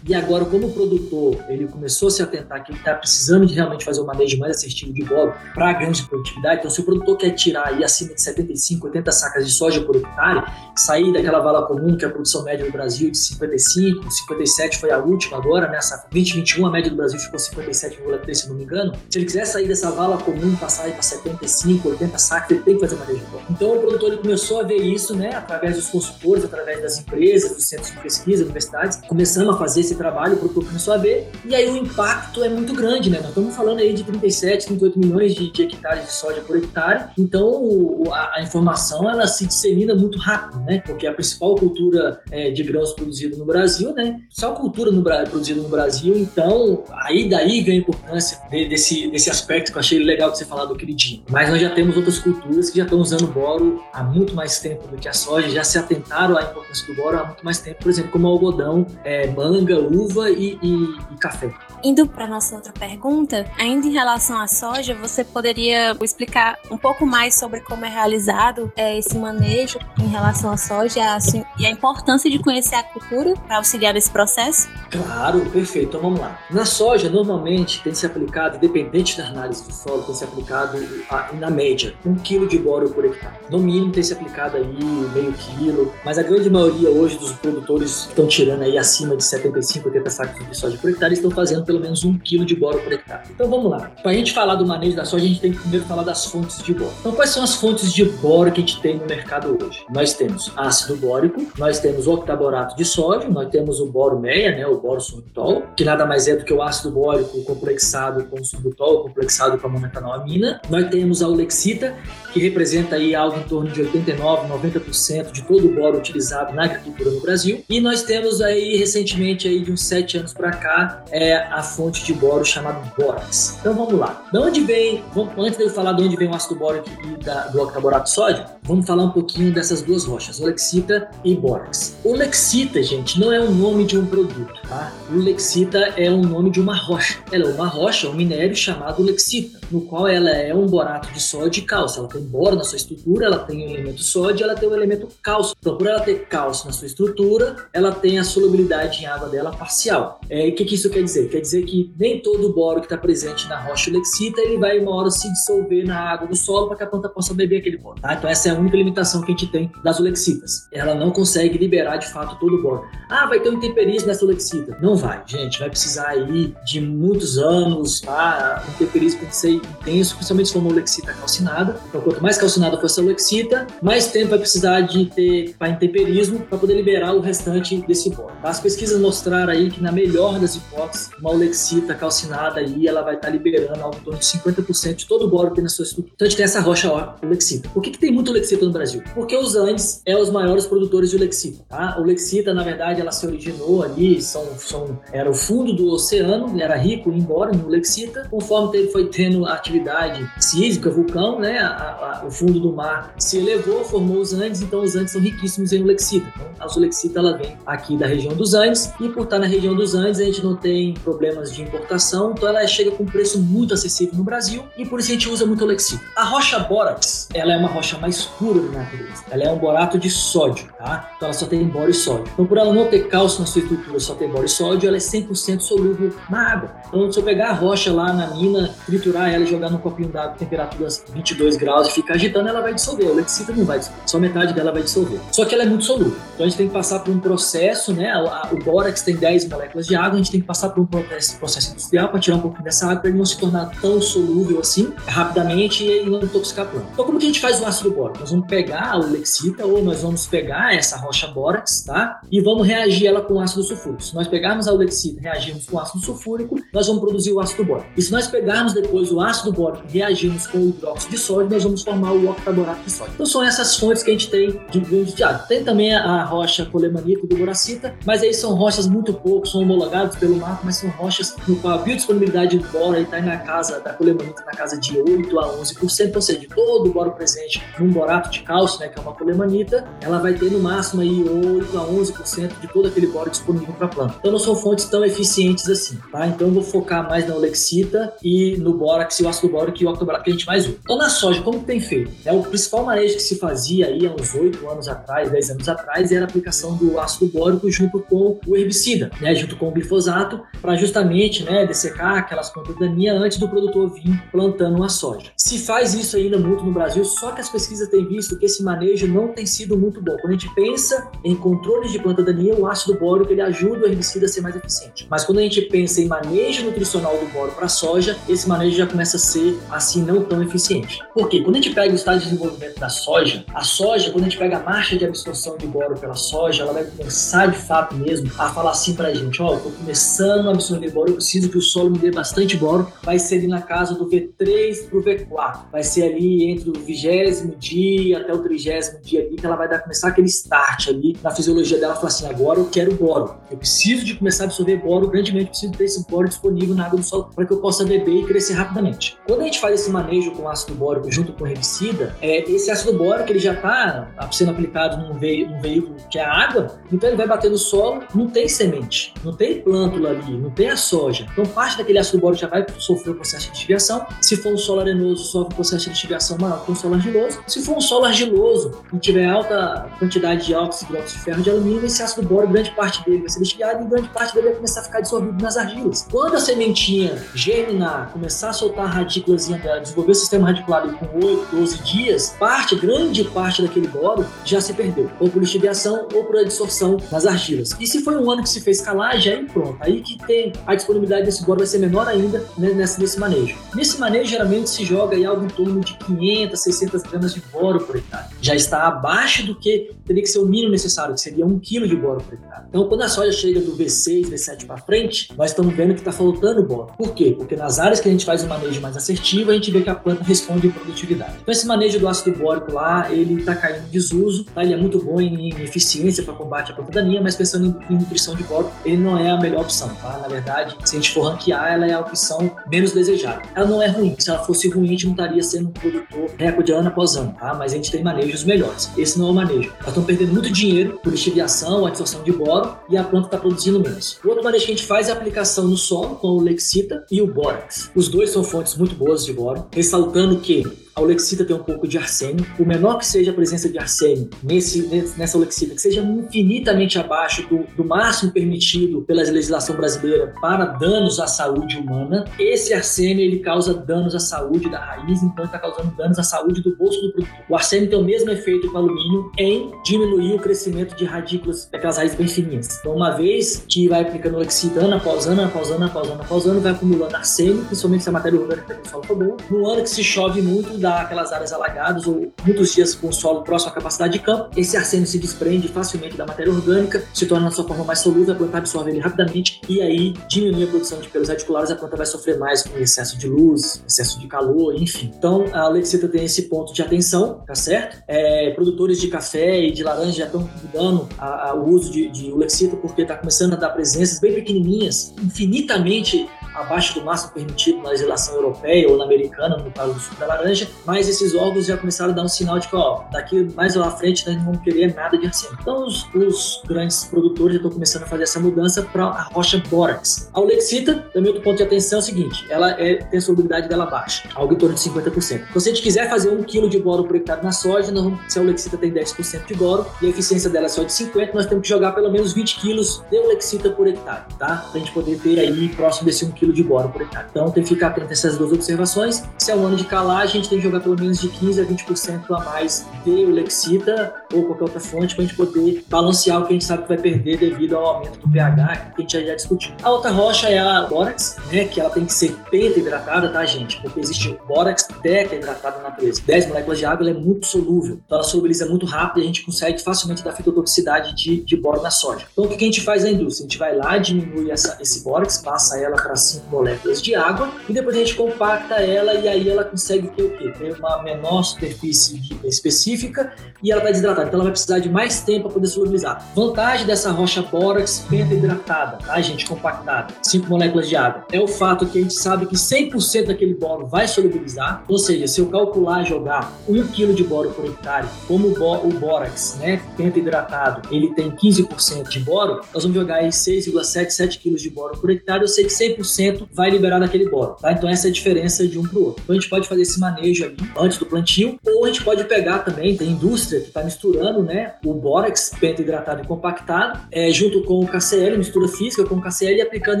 E agora, como o produtor ele começou a se atentar que ele está precisando de realmente fazer um manejo mais assertivo de boro para ganhos de produtividade. Então, se o produtor quer tirar aí acima de 75, 80 sacas de soja por hectare, sair daquela vala comum, que é a produção média do Brasil de 55, 57 foi a última agora, nessa né? 2021 a média do Brasil ficou 57,3, se não me engano. Se ele quiser sair dessa vala comum, passar aí para 75, 80 sacas, ele tem que fazer manejo de boro. Então, o produtor ele começou a ver isso, né, através dos consultores, através das empresas, dos centros de pesquisa, universidades, começamos a fazer esse trabalho, o produtor começou a ver, e aí o impacto é muito grande, né? Nós estamos falando aí de 37, 38 milhões de, de hectares de soja por hectare, então o, a, a, informação ela se dissemina muito rápido, né? Porque a principal cultura é, de grãos produzida no Brasil, né? Só cultura no, produzida no Brasil, então aí daí vem a importância de, desse, desse aspecto que eu achei legal de você falar do queridinho. Mas nós já temos outras culturas que já estão usando boro há muito mais tempo do que a soja, já se atentaram à importância do boro há muito mais tempo, por exemplo, como o algodão, é, manga, uva e, e, e café.
Indo para nossa outra pergunta, ainda em relação à soja, você poderia explicar um pouco mais sobre como é realizado é, esse manejo em relação à soja assim, e a importância de conhecer a cultura para auxiliar nesse processo?
Claro, perfeito. Então vamos lá. Na soja, normalmente tem se aplicado, dependente da análise do solo, tem se aplicado a, na média um quilo de boro por hectare. No mínimo tem se aplicado aí meio quilo, mas a grande maioria hoje dos produtores estão tirando aí acima de 75, 80 sacos de soja por hectare estão fazendo pelo menos um quilo de boro por hectare. Então vamos lá. Para a gente falar do manejo da soja, a gente tem que primeiro falar das fontes de boro. Então quais são as fontes de boro que a gente tem no mercado hoje? Nós temos ácido bórico, nós temos octaborato de sódio, nós temos o boro meia, né, o boro sorbitol, que nada mais é do que o ácido bórico complexado com sorbitol, complexado com a monetanolamina. Nós temos a ulexita, que representa aí algo em torno de 89, 90% de todo o boro utilizado na agricultura no Brasil. E nós temos aí recentemente aí de uns sete anos para cá é a fonte de boro chamada bórax. Então vamos lá. De onde vem? Vamos, antes de eu falar de onde vem o ácido bórico e da, do octaborato de sódio, vamos falar um pouquinho dessas duas rochas, olexita e bórax. Olexita, gente, não é o nome de um produto, tá? Olexita é o nome de uma rocha. Ela é uma rocha, um minério chamado olexita, no qual ela é um borato de sódio e cálcio. Ela tem boro na sua estrutura, ela tem o elemento sódio, ela tem o elemento cálcio. Então, por ela ter cálcio na sua estrutura, ela tem a solubilidade em água dela parcial. É, e o que, que isso quer dizer? Quer dizer que nem todo o boro que está presente na rocha lexita ele vai uma hora se dissolver na água do solo para que a planta possa beber aquele boro. Tá? Então, essa é a única limitação que a gente tem das olexitas. Ela não consegue liberar de fato todo o boro. Ah, vai ter um intemperismo nessa olexita. Não vai, gente. Vai precisar aí de muitos anos, tá? O intemperismo tem que ser intenso, principalmente se for uma olexita calcinada. Então, quanto mais calcinada for essa lexita, mais tempo vai precisar de ter para intemperismo para poder liberar o restante desse boro. Tá? As pesquisas mostraram aí que na melhor das hipóteses, uma olexita calcinada aí, ela vai estar tá liberando em torno de 50% de todo o boro que tem na sua estrutura. Então a gente tem essa rocha olexita. Por que, que tem muito olexita no Brasil? Porque os Andes é os maiores produtores de olexita. Tá? Olexita, na verdade, ela se originou ali, são, são, era o fundo do oceano, era rico em boro, em olexita. Conforme ele foi tendo atividade sísmica, vulcão, né, a, a, o fundo do mar se elevou, formou os Andes, então os Andes são riquíssimos em ulexita. Então, a ulexita ela vem aqui da região dos Andes e por estar na região dos Andes a gente não tem problemas de importação, então ela chega com um preço muito acessível no Brasil e por isso a gente usa muito ulexita. A rocha bórax, ela é uma rocha mais pura da natureza. Ela é um borato de sódio, tá? Então ela só tem boro e sódio. Então por ela não ter cálcio na sua estrutura, só ter boro e sódio, ela é 100% solúvel na água. Então se eu pegar a rocha lá na mina, triturar ela e jogar num copinho d'água, temperatura 22 graus e ficar agitando, ela vai dissolver. A lexita não vai dissolver, só metade dela vai dissolver. Só que ela é muito solúvel. Então a gente tem que passar por um processo, né? O bórax tem 10 moléculas de água, a gente tem que passar por um processo, industrial para tirar um pouquinho dessa água para ele não se tornar tão solúvel assim, rapidamente e não intoxicar a planta. Então como que a gente faz o ácido bórico? Nós vamos pegar a lexita ou nós vamos pegar essa rocha bórax, tá? E vamos reagir ela com ácido sulfúrico. Se nós pegarmos a lexita e reagirmos com ácido sulfúrico, nós vamos produzir o ácido bórico. E se nós pegarmos depois o ácido bórico e reagirmos com o hidróxido de sódio, nós vamos formar o octaborato de sódio. Então são essas fontes que a gente tem de vinhos de água. Tem também a rocha colemanita do boracita, mas aí são rochas muito pouco, são homologados pelo marco, mas são rochas no qual a biodisponibilidade do boro está na casa da colemanita na casa de 8 a 11%, ou seja, de todo o boro presente num borato de cálcio, né, que é uma colemanita, ela vai ter no máximo aí 8 a 11% de todo aquele boro disponível para a planta. Então não são fontes tão eficientes assim, tá? Então eu vou focar mais na olexita e no bórax o ácido bórico e o octoborato que a gente mais usa. Então na soja, como bem feito. É o principal manejo que se fazia aí há uns 8 anos atrás, 10 anos atrás, era a aplicação do ácido bórico junto com o herbicida, né, junto com o glifosato, para justamente né, dessecar aquelas plantas daninhas antes do produtor vir plantando a soja. Se faz isso ainda muito no Brasil, só que as pesquisas têm visto que esse manejo não tem sido muito bom. Quando a gente pensa em controle de planta daninha, o ácido bórico ele ajuda o herbicida a ser mais eficiente. Mas quando a gente pensa em manejo nutricional do boro para soja, esse manejo já começa a ser assim não tão eficiente. Por quê? Quando a gente pega o estado de desenvolvimento da soja, a soja, quando a gente pega a marcha de absorção de boro pela soja, ela vai começar de fato mesmo a falar assim para a gente: ó, oh, tô começando a absorver boro, eu preciso que o solo me dê bastante boro. Vai ser ali na casa do V3 para o V4. Vai ser ali entre o vigésimo dia até o trigésimo dia ali que ela vai dar, começar aquele start ali na fisiologia dela, falar assim: agora eu quero boro. Eu preciso de começar a absorver boro, grandemente preciso ter esse boro disponível na água do solo para que eu possa beber e crescer rapidamente. Quando a gente faz esse manejo com ácido bórico junto com herbicida, é, esse ácido bórico ele já está sendo aplicado num, num veículo que é a água, então ele vai bater no solo, não tem semente, não tem plântula ali, não tem a soja. Então parte daquele ácido bórico já vai sofrer o processo de lixiviação. Se for um solo arenoso, sofre o processo de lixiviação maior que um solo argiloso. Se for um solo argiloso e tiver alta quantidade de óxido, de ferro, de alumínio, esse ácido bórico, grande parte dele vai ser lixiviado e grande parte dele vai começar a ficar dissolvido nas argilas. Quando a sementinha germinar, começar a soltar a radícula dela, desenvolver o sistema radicular com 8, 12 dias, parte, grande parte daquele boro já se perdeu, ou por lixiviação ou por adsorção nas argilas. E se foi um ano que se fez calagem, aí pronto, aí que tem a disponibilidade desse boro vai ser menor ainda né, nesse, nesse manejo. Nesse manejo, geralmente se joga aí algo em torno de 500, 600 gramas de boro por hectare. Já está abaixo do que teria que ser o mínimo necessário, que seria 1 kg de boro por hectare. Então, quando a soja chega do V6, V7 para frente, nós estamos vendo que está faltando boro. Por quê? Porque nas áreas que a gente faz o manejo mais assertivo, a gente vê que a planta responde em produtividade. Então, esse manejo do ácido bórico lá, ele está caindo em desuso, tá? ele é muito bom em, eficiência para combate à planta daninha, mas pensando em, nutrição de boro, ele não é a melhor opção. Tá? Na verdade, se a gente for ranquear, ela é a opção menos desejada. Ela não é ruim. Se ela fosse ruim, a gente não estaria sendo um produtor recorde ano após ano, tá? mas a gente tem manejos melhores. Esse não é o manejo. Nós estamos perdendo muito dinheiro por lixiviação, absorção de boro, e a planta está produzindo menos. O outro manejo que a gente faz é a aplicação no solo com o Lexita e o Borax. Os dois são fontes muito boas de boro, ressaltando que a olexita tem um pouco de arsênio. O menor que seja a presença de arsênio nesse, nessa olexita, que seja infinitamente abaixo do, do máximo permitido pela legislação brasileira para danos à saúde humana, esse arsênio ele causa danos à saúde da raiz, então está causando danos à saúde do bolso do produtor. O arsênio tem o mesmo efeito que o alumínio em diminuir o crescimento de radículas daquelas raízes bem fininhas. Então, uma vez que vai aplicando olexita ano após ano, após ano, após ano, após ano, vai acumulando arsênio, principalmente se a matéria orgânica do solo for boa. No ano que se chove muito, dá aquelas áreas alagadas ou muitos dias com o solo próximo à capacidade de campo, esse arsênio se desprende facilmente da matéria orgânica, se torna na sua forma mais solúvel, a planta absorve ele rapidamente e aí diminui a produção de pelos radiculares, a planta vai sofrer mais com excesso de luz, excesso de calor, enfim. Então a lexita tem esse ponto de atenção, tá certo? É, produtores de café e de laranja já estão mudando a, a, o uso de, de porque está começando a dar presenças bem pequenininhas, infinitamente abaixo do máximo permitido na legislação europeia ou na americana, no caso do suco da laranja, mas esses órgãos já começaram a dar um sinal de que, ó, daqui mais lá à frente nós não vamos querer nada de arsênio. Então, os, os, grandes produtores já estão começando a fazer essa mudança para a rocha bórax. A Olexita, também outro ponto de atenção é o seguinte, ela é, tem a solubilidade dela baixa, algo em torno de 50%. Então, se a gente quiser fazer um quilo de boro por hectare na soja, nós vamos, se a Olexita tem 10% de boro e a eficiência dela é só de 50%, nós temos que jogar pelo menos 20 quilos de Olexita por hectare, tá? Para a gente poder ter aí próximo desse 1 quilo de boro por hectare. Então tem que ficar atento a essas duas observações. Se é um ano de calagem, a gente tem que jogar pelo menos de 15 a 20% a mais de Lexita ou qualquer outra fonte para a gente poder balancear o que a gente sabe que vai perder devido ao aumento do pH que a gente já discutiu. A outra rocha é a bórax, né, que ela tem que ser penta hidratada, tá, gente? Porque existe bórax teca hidratado na natureza. 10 moléculas de água, ela é muito solúvel. Então ela solubiliza muito rápido e a gente consegue facilmente dar fitotoxicidade de, de boro na soja. Então o que a gente faz na indústria? A gente vai lá, diminui essa, esse bórax, passa ela para 5 moléculas moléculas de água e depois a gente compacta ela e aí ela consegue ter o quê? Ter uma menor superfície específica e ela está desidratada. Então ela vai precisar de mais tempo para poder solubilizar. Vantagem dessa rocha bórax penta-hidratada, tá, gente? Compactada, 5 moléculas de água, é o fato que a gente sabe que 100% daquele boro vai solubilizar. Ou seja, se eu calcular jogar 1 kg de boro por hectare, como o, bórax, né, penta-hidratado, ele tem 15% de boro, nós vamos jogar aí 6,7, 7 kg de boro por hectare. Eu sei que 100% vai vai liberar daquele boro, tá? Então essa é a diferença de um para o outro. Então a gente pode fazer esse manejo manejo ali, antes do plantio, ou a gente pode pegar também, tem indústria que está misturando né, o bórax, hidratado e compactado, é, junto com o KCL, mistura física com o KCL e aplicando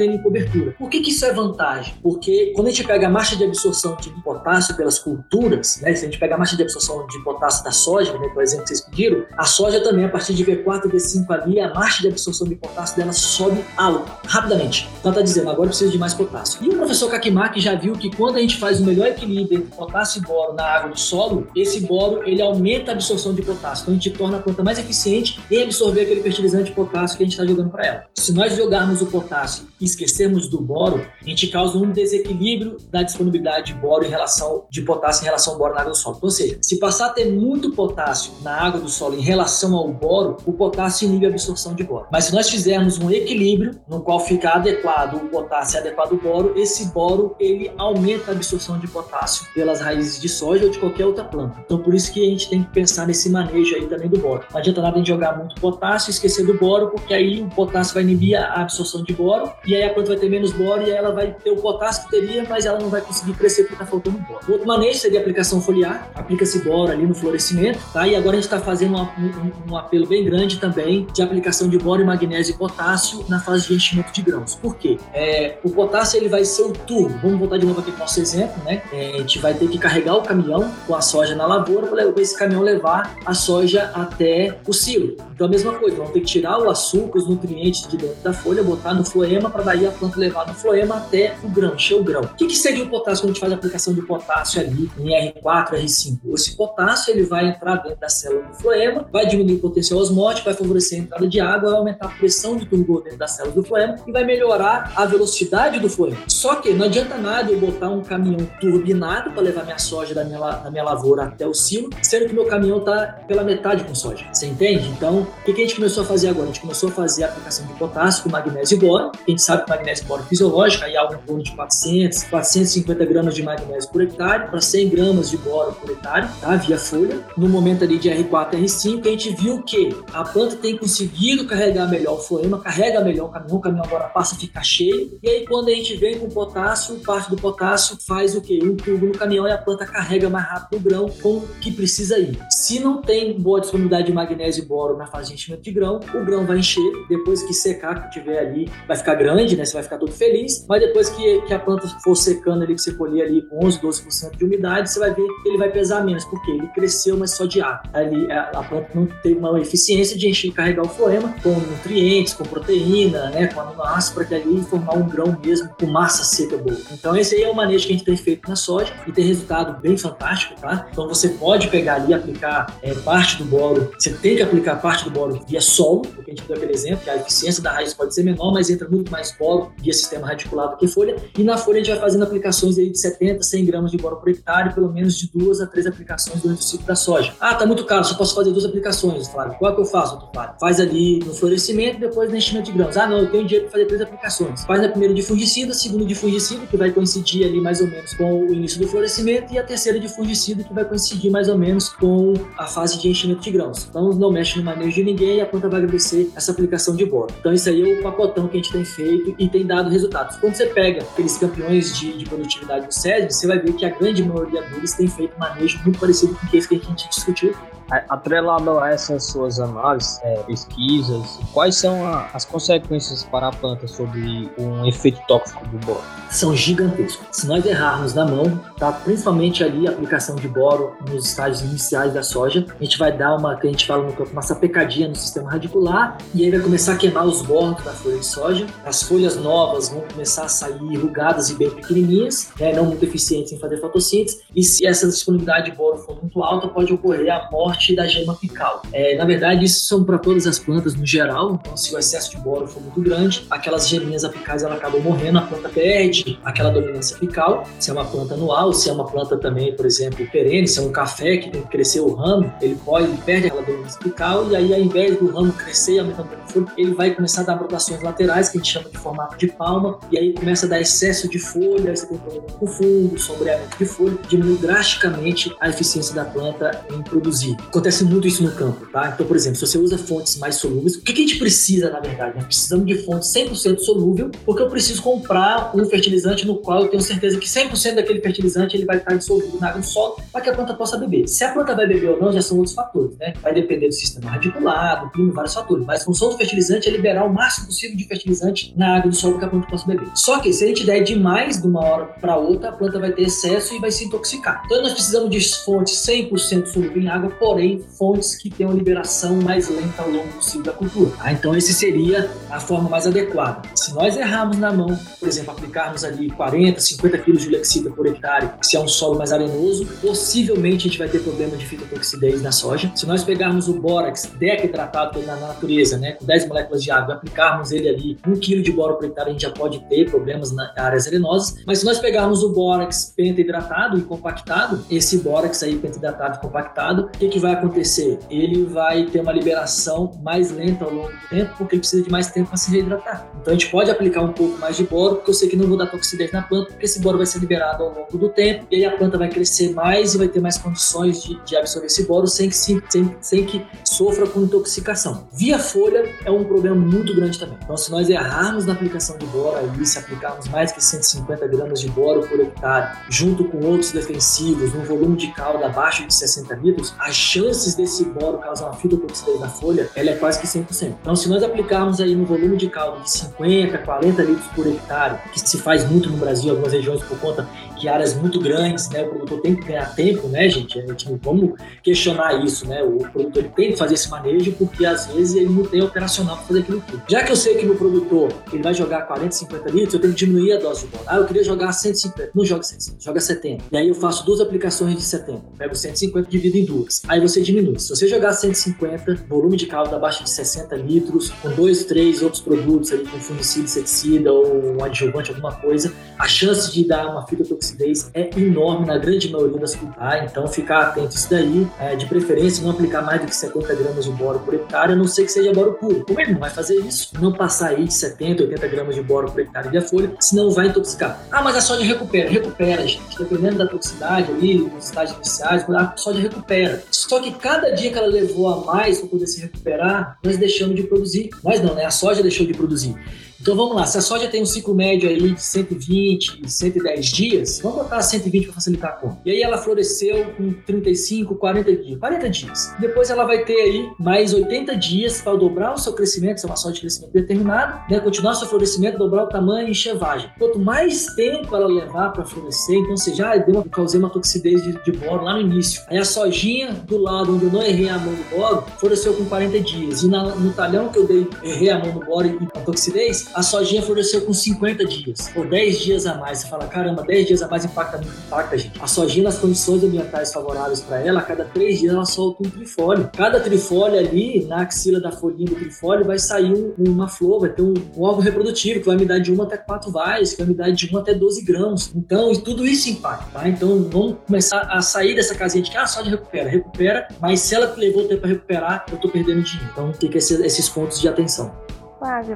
ele em cobertura. Por que, que isso é vantagem? Porque quando a gente pega a marcha de absorção de potássio pelas culturas, né, se a gente pega a marcha de absorção de potássio da soja, né, por exemplo, que vocês pediram, a soja também, a partir de V4, V5 ali, a marcha de absorção de potássio dela sobe alto, rapidamente. Então tá dizendo, agora precisa de mais potássio. E o professor Kakimaki já viu que quando a gente faz o melhor equilíbrio entre potássio boro na água do solo, esse boro ele aumenta a absorção de potássio. Então a gente torna a planta mais eficiente em absorver aquele fertilizante de potássio que a gente está jogando para ela. Se nós jogarmos o potássio e esquecermos do boro, a gente causa um desequilíbrio da disponibilidade de boro em relação de potássio em relação ao boro na água do solo. Então, ou seja, se passar a ter muito potássio na água do solo em relação ao boro, o potássio inibe a absorção de boro. Mas se nós fizermos um equilíbrio no qual fica adequado o potássio e adequado o boro, esse boro ele aumenta a absorção de potássio pelas raízes de soja ou de qualquer outra planta. Então por isso que a gente tem que pensar nesse manejo aí também do boro. Não adianta nada gente jogar muito potássio e esquecer do boro, porque aí o potássio vai inibir a absorção de boro e aí a planta vai ter menos boro e ela vai ter o potássio que teria, mas ela não vai conseguir crescer porque está faltando boro. O outro manejo seria aplicação foliar, aplica-se boro ali no florescimento, tá? E agora a gente está fazendo um, um, um, apelo bem grande também de aplicação de boro, magnésio e potássio na fase de enchimento de grãos. Por quê? É, o potássio ele vai ser o turbo. Vamos voltar de novo aqui para o nosso exemplo, né? É, a gente vai ter que carregar o caminhão com a soja na lavoura para esse caminhão levar a soja até o silo. Então a mesma coisa, vamos ter que tirar o açúcar, os nutrientes de dentro da folha, botar no floema para daí a planta levar no floema até o grão, encher o grão. O que, que seria o potássio quando a gente faz a aplicação de potássio ali em R4, R5? Esse potássio ele vai entrar dentro da célula do floema, vai diminuir o potencial osmótico, vai favorecer a entrada de água, vai aumentar a pressão de turgor dentro das células do floema e vai melhorar a velocidade do floema. Só que não adianta nada eu botar um caminhão turbinado para levar minha soja da minha, da minha lavoura até o silo, sendo que meu caminhão está pela metade com soja. Você entende? Então, o que a gente começou a fazer agora? A gente começou a fazer a aplicação de potássio com magnésio boro. A gente sabe que magnésio boro é fisiológico, aí algo em torno de 400, 450 gramas de magnésio por hectare para 100 gramas de boro por hectare, tá? via folha. No momento ali de R4 e R5, a gente viu que a planta tem conseguido carregar melhor o floema, carrega melhor o caminhão, o caminhão agora passa a ficar cheio. E aí, quando a gente vem com potássio, parte do potássio faz o quê? Um tubo no caminhão e a planta carrega mais rápido o grão com o que precisa ir. Se não tem boa disponibilidade de magnésio e boro na fase de enchimento de grão, o grão vai encher. Depois que secar, que tiver ali, vai ficar grande, né? Você vai ficar todo feliz. Mas depois que, que a planta for secando ali, que você colher ali com 11, 12% de umidade, você vai ver que ele vai pesar menos, porque ele cresceu, mas só de água. Ali, a, a planta não teve uma eficiência de encher e carregar o floema com nutrientes, com proteína, né? Com aminoácidos, para que ali formar um grão mesmo com massa seca boa. Então, esse aí é o manejo que a gente tem feito na soja e tem resultado bem fantástico, tá? Então, você pode pegar ali e aplicar é, parte do boro, você tem que aplicar parte do boro via solo, porque a gente deu aquele exemplo, que a eficiência da raiz pode ser menor, mas entra muito mais boro via sistema radiculado do que folha. E na folha a gente vai fazendo aplicações aí de 70, 100 gramas de boro por hectare, pelo menos de duas a três aplicações durante o ciclo da soja. Ah, tá muito caro, só posso fazer duas aplicações, Flávio. Qual é que eu faço, Flávio? Faz ali no florescimento, depois no enchimento de grãos. Ah, não, eu tenho dinheiro para fazer três aplicações. Faz na primeira de fungicida, segunda de fungicida, que vai coincidir ali mais ou menos com o início do florescimento, e a terceira de fungicida, que vai coincidir mais ou menos com a fase de enchimento de grãos. Então não mexe no manejo de ninguém e a planta vai agradecer essa aplicação de boro. Então isso aí é o pacotão que a gente tem feito e tem dado resultados. Quando você pega aqueles campeões de, de produtividade do SESB, você vai ver que a grande maioria deles tem feito manejo muito parecido com o que a gente discutiu
Atrelado a essas suas análises, é, pesquisas, quais são a, as consequências para a planta sobre um efeito tóxico do boro?
São gigantescos. Se nós errarmos na mão, tá? principalmente ali a aplicação de boro nos estágios iniciais da soja, a gente vai dar uma, que a gente fala no campo, uma sapecadinha no sistema radicular e aí vai começar a queimar os bordos da folha de soja. As folhas novas vão começar a sair rugadas e bem pequenininhas, né? não muito eficientes em fazer fotossíntese. E se essa disponibilidade de boro for muito alta, pode ocorrer a morte morte da gema apical. É, na verdade, isso são para todas as plantas no geral, então se o excesso de boro for muito grande, aquelas geminhas apicais ela acabam morrendo, a planta perde aquela dominância apical. Se é uma planta anual, se é uma planta também, por exemplo, perene, se é um café que tem que crescer o ramo, ele pode, ele perde aquela dominância apical e aí ao invés do ramo crescer e aumentar o folha, ele vai começar a dar brotações laterais, que a gente chama de formato de palma, e aí começa a dar excesso de folha, aí você tem problema com fungo, sombreamento de folha, diminui drasticamente a eficiência da planta em produzir. acontece muito isso no campo, tá? Então, por exemplo, se você usa fontes mais solúveis, o que a gente precisa, na verdade? Nós precisamos de fonte 100% solúvel, porque eu preciso comprar um fertilizante no qual eu tenho certeza que 100% daquele fertilizante ele vai estar dissolvido na água do solo para que a planta possa beber. Se a planta vai beber ou não, já são outros fatores, né? Vai depender do sistema radicular, do clima, vários fatores. Mas a função do fertilizante é liberar o máximo possível de fertilizante na água do solo que a planta possa beber. Só que se a gente der demais de uma hora para outra, a planta vai ter excesso e vai se intoxicar. Então nós precisamos de fontes 100% solúvel em água, porém fontes que tenham liberação mais lenta ao longo do ciclo da cultura. Ah, então esse seria a forma mais adequada. Se nós errarmos na mão, por exemplo, aplicarmos ali 40, 50 kg de lexita por hectare, se é um solo mais arenoso, possivelmente a gente vai ter problema de fitotoxidez na soja. Se nós pegarmos o bórax deca hidratado na natureza, né, com 10 moléculas de água, aplicarmos ele ali, 1 kg de boro por hectare, a gente já pode ter problemas na áreas arenosas. Mas se nós pegarmos o bórax penta-hidratado e compactado, esse bórax aí penta-hidratado e compactado, o que, que vai acontecer? Ele vai ter uma liberação mais lenta ao longo do tempo, porque ele precisa de mais tempo para se reidratar. Então a gente pode aplicar um pouco mais de boro, porque eu sei que não vou dar toxicidade na planta, porque esse boro vai ser liberado ao longo do tempo, e aí a planta vai crescer mais e vai ter mais condições de, de absorver esse boro sem que, sem, sem que sofra com intoxicação. Via folha é um problema muito grande também. Então se nós errarmos na aplicação de boro aí, se aplicarmos mais que 150 gramas de boro por hectare, junto com outros defensivos, num volume de calda abaixo de 60 litros, as chances desse boro causar uma fitotoxicidade na folha, ela é quase que 100%. Então, se nós aplicarmos aí no volume de caldo de 50, 40 litros por hectare, que se faz muito no Brasil, algumas regiões por conta que áreas muito grandes, né, o produtor tem que ganhar tempo, né, gente? A gente não vamos questionar isso, né? O produtor tem que fazer esse manejo porque às vezes ele não tem operacional para fazer aquilo tudo. Já que eu sei que meu produtor ele vai jogar 40, 50 litros, eu tenho que diminuir a dose de boro. Ah, eu queria jogar 150, não joga 150, joga 70. E aí eu faço duas aplicações de 70. Pego 150 e divido em duas. Aí você diminui. Se você jogar 150, volume de caldo abaixo de 60 litros, com dois, três outros produtos ali, com fungicida, inseticida ou um adjuvante, alguma coisa, a chance de dar uma fitotoxicidez é enorme na grande maioria das culturas. Tá? Então, ficar atento isso daí. É, de preferência, não aplicar mais do que 70 gramas de boro por hectare, a não ser que seja boro puro. Como ele não vai fazer isso? Não passar aí de 70, 80 gramas de boro por hectare de folha, senão vai intoxicar. Ah, mas a soja recupera. Recupera, gente. Dependendo da toxicidade ali, dos estágios iniciais, a soja recupera. Só que cada dia que ela levou a mais para poder se recuperar, nós deixamos de produzir. Nós não, né? A soja deixou de produzir. Então vamos lá, se a soja tem um ciclo médio aí de 120, 110 dias, vamos botar 120 para facilitar a conta. E aí ela floresceu com 35, 40 dias, 40 dias. Depois ela vai ter aí mais 80 dias para dobrar o seu crescimento, se é uma soja de crescimento determinado, né? continuar seu florescimento, dobrar o tamanho e enchevagem. Quanto mais tempo ela levar para florescer, então você já deu uma, causei uma toxidez de, de boro lá no início. Aí a sojinha do lado onde eu não errei a mão do boro, floresceu com 40 dias. E na, no talhão que eu dei, errei a mão do boro e a toxidez, a sojinha floresceu com 50 dias, ou 10 dias a mais. Você fala, caramba, 10 dias a mais impacta muito, impacta, gente. A sojinha, nas condições ambientais favoráveis para ela, a cada 3 dias ela solta um trifólio. Cada trifólio ali, na axila da folhinha do trifólio, vai sair um, uma flor, vai ter um, um reprodutivo, que vai me dar de 1 até 4 vaias, que vai me dar de 1 até 12 grãos. Então, e tudo isso impacta, tá? Então, vamos começar a sair dessa casinha de que ah, a soja recupera. Recupera, mas se ela levou tempo para recuperar, eu tô perdendo dinheiro. Então, ser esses pontos de atenção.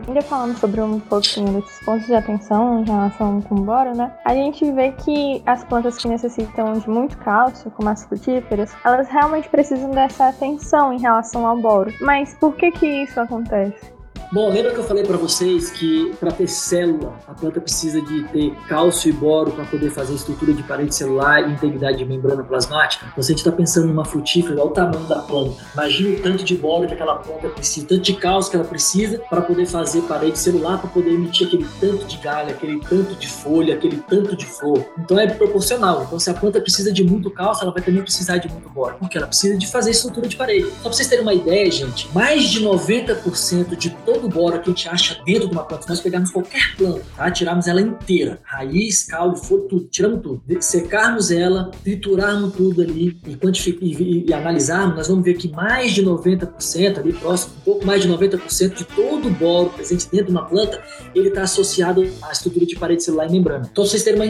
Ainda falando sobre um pouquinho desses pontos de atenção em relação com o boro, né? A gente vê que as plantas que necessitam de muito cálcio, como as frutíferas, elas realmente precisam dessa atenção em relação ao boro. Mas por que que isso acontece?
Bom, lembra que eu falei para vocês que para ter célula, a planta precisa de ter cálcio e boro para poder fazer estrutura de parede celular e integridade de membrana plasmática? Então, se a gente está pensando numa frutífera, olha o tamanho da planta. Imagina o tanto de boro que aquela planta precisa, tanto de cálcio que ela precisa para poder fazer parede celular, para poder emitir aquele tanto de galho, aquele tanto de folha, aquele tanto de flor. Então, é proporcional. Então, se a planta precisa de muito cálcio, ela vai também precisar de muito boro, porque ela precisa de fazer estrutura de parede. Só para vocês terem uma ideia, gente, mais de 90% de todo o boro que a gente acha dentro de uma planta, se nós pegarmos qualquer planta, tá? tirarmos ela inteira, raiz, caule, folha, tudo, tiramos tudo, secarmos ela, triturarmos tudo ali e, e, e, e analisarmos, nós vamos ver que mais de 90%, ali próximo, um pouco mais de 90% de todo o boro presente dentro de uma planta, ele está associado à estrutura de parede celular e membrana. Então, vocês terem uma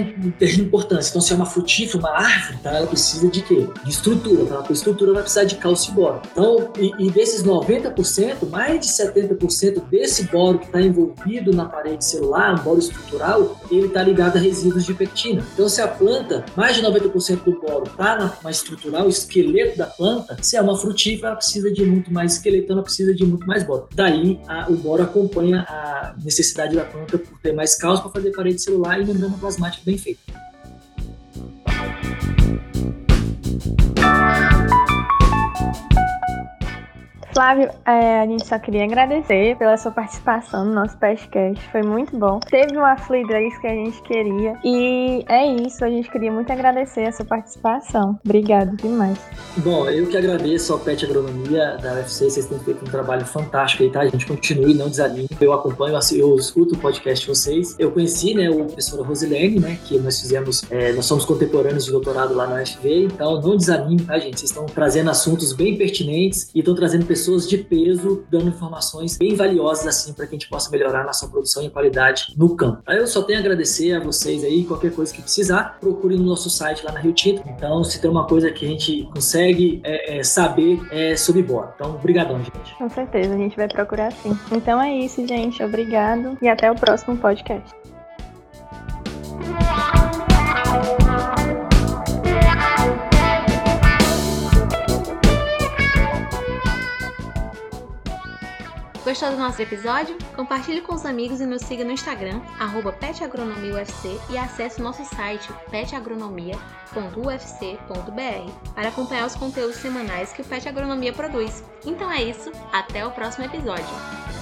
importância. Então, se é uma frutífera, uma árvore, tá? ela precisa de quê? De estrutura. Para ela estrutura, vai precisar de cálcio e boro. Então, e, e desses 90%, mais de 70% 90% desse boro que está envolvido na parede celular, um boro estrutural, ele está ligado a resíduos de pectina. Então, se a planta, mais de 90% do boro está na, na estrutural, esqueleto da planta, se é uma frutífera, ela precisa de muito mais esqueleto, ela precisa de muito mais boro. Daí, a, o boro acompanha a necessidade da planta por ter mais cálcio para fazer parede celular e membrana plasmática bem feita.
Flávio, é, a gente só queria agradecer pela sua participação no nosso podcast. Foi muito bom. Teve uma fluidez que a gente queria. E é isso, a gente queria muito agradecer a sua participação. Obrigado demais.
Bom, eu que agradeço ao PET Agronomia da UFC. Vocês têm feito um trabalho fantástico aí, tá? A gente continue, não desanime. Eu acompanho, eu escuto o podcast de vocês. Eu conheci, né, o professor Rosilene, né, que nós fizemos, é, nós somos contemporâneos de doutorado lá na UFV. Então, não desanime, tá, gente? Vocês estão trazendo assuntos bem pertinentes e estão trazendo pessoas pessoas de peso dando informações bem valiosas assim para que a gente possa melhorar nossa produção e qualidade no campo. Eu só tenho a agradecer a vocês aí, qualquer coisa que precisar, procure no nosso site lá na Rio Tinto. Então, se tem uma coisa que a gente consegue é, é, saber é sobre bora. Então, obrigadão, gente.
Com certeza, a gente vai procurar sim. Então é isso, gente. Obrigado e até o próximo podcast.
Gostou do nosso episódio? Compartilhe com os amigos e nos siga no Instagram, arroba PetAgronomiaUFC e acesse o nosso site petagronomia.ufc.br para acompanhar os conteúdos semanais que o Pet Agronomia produz. Então é isso, até o próximo episódio!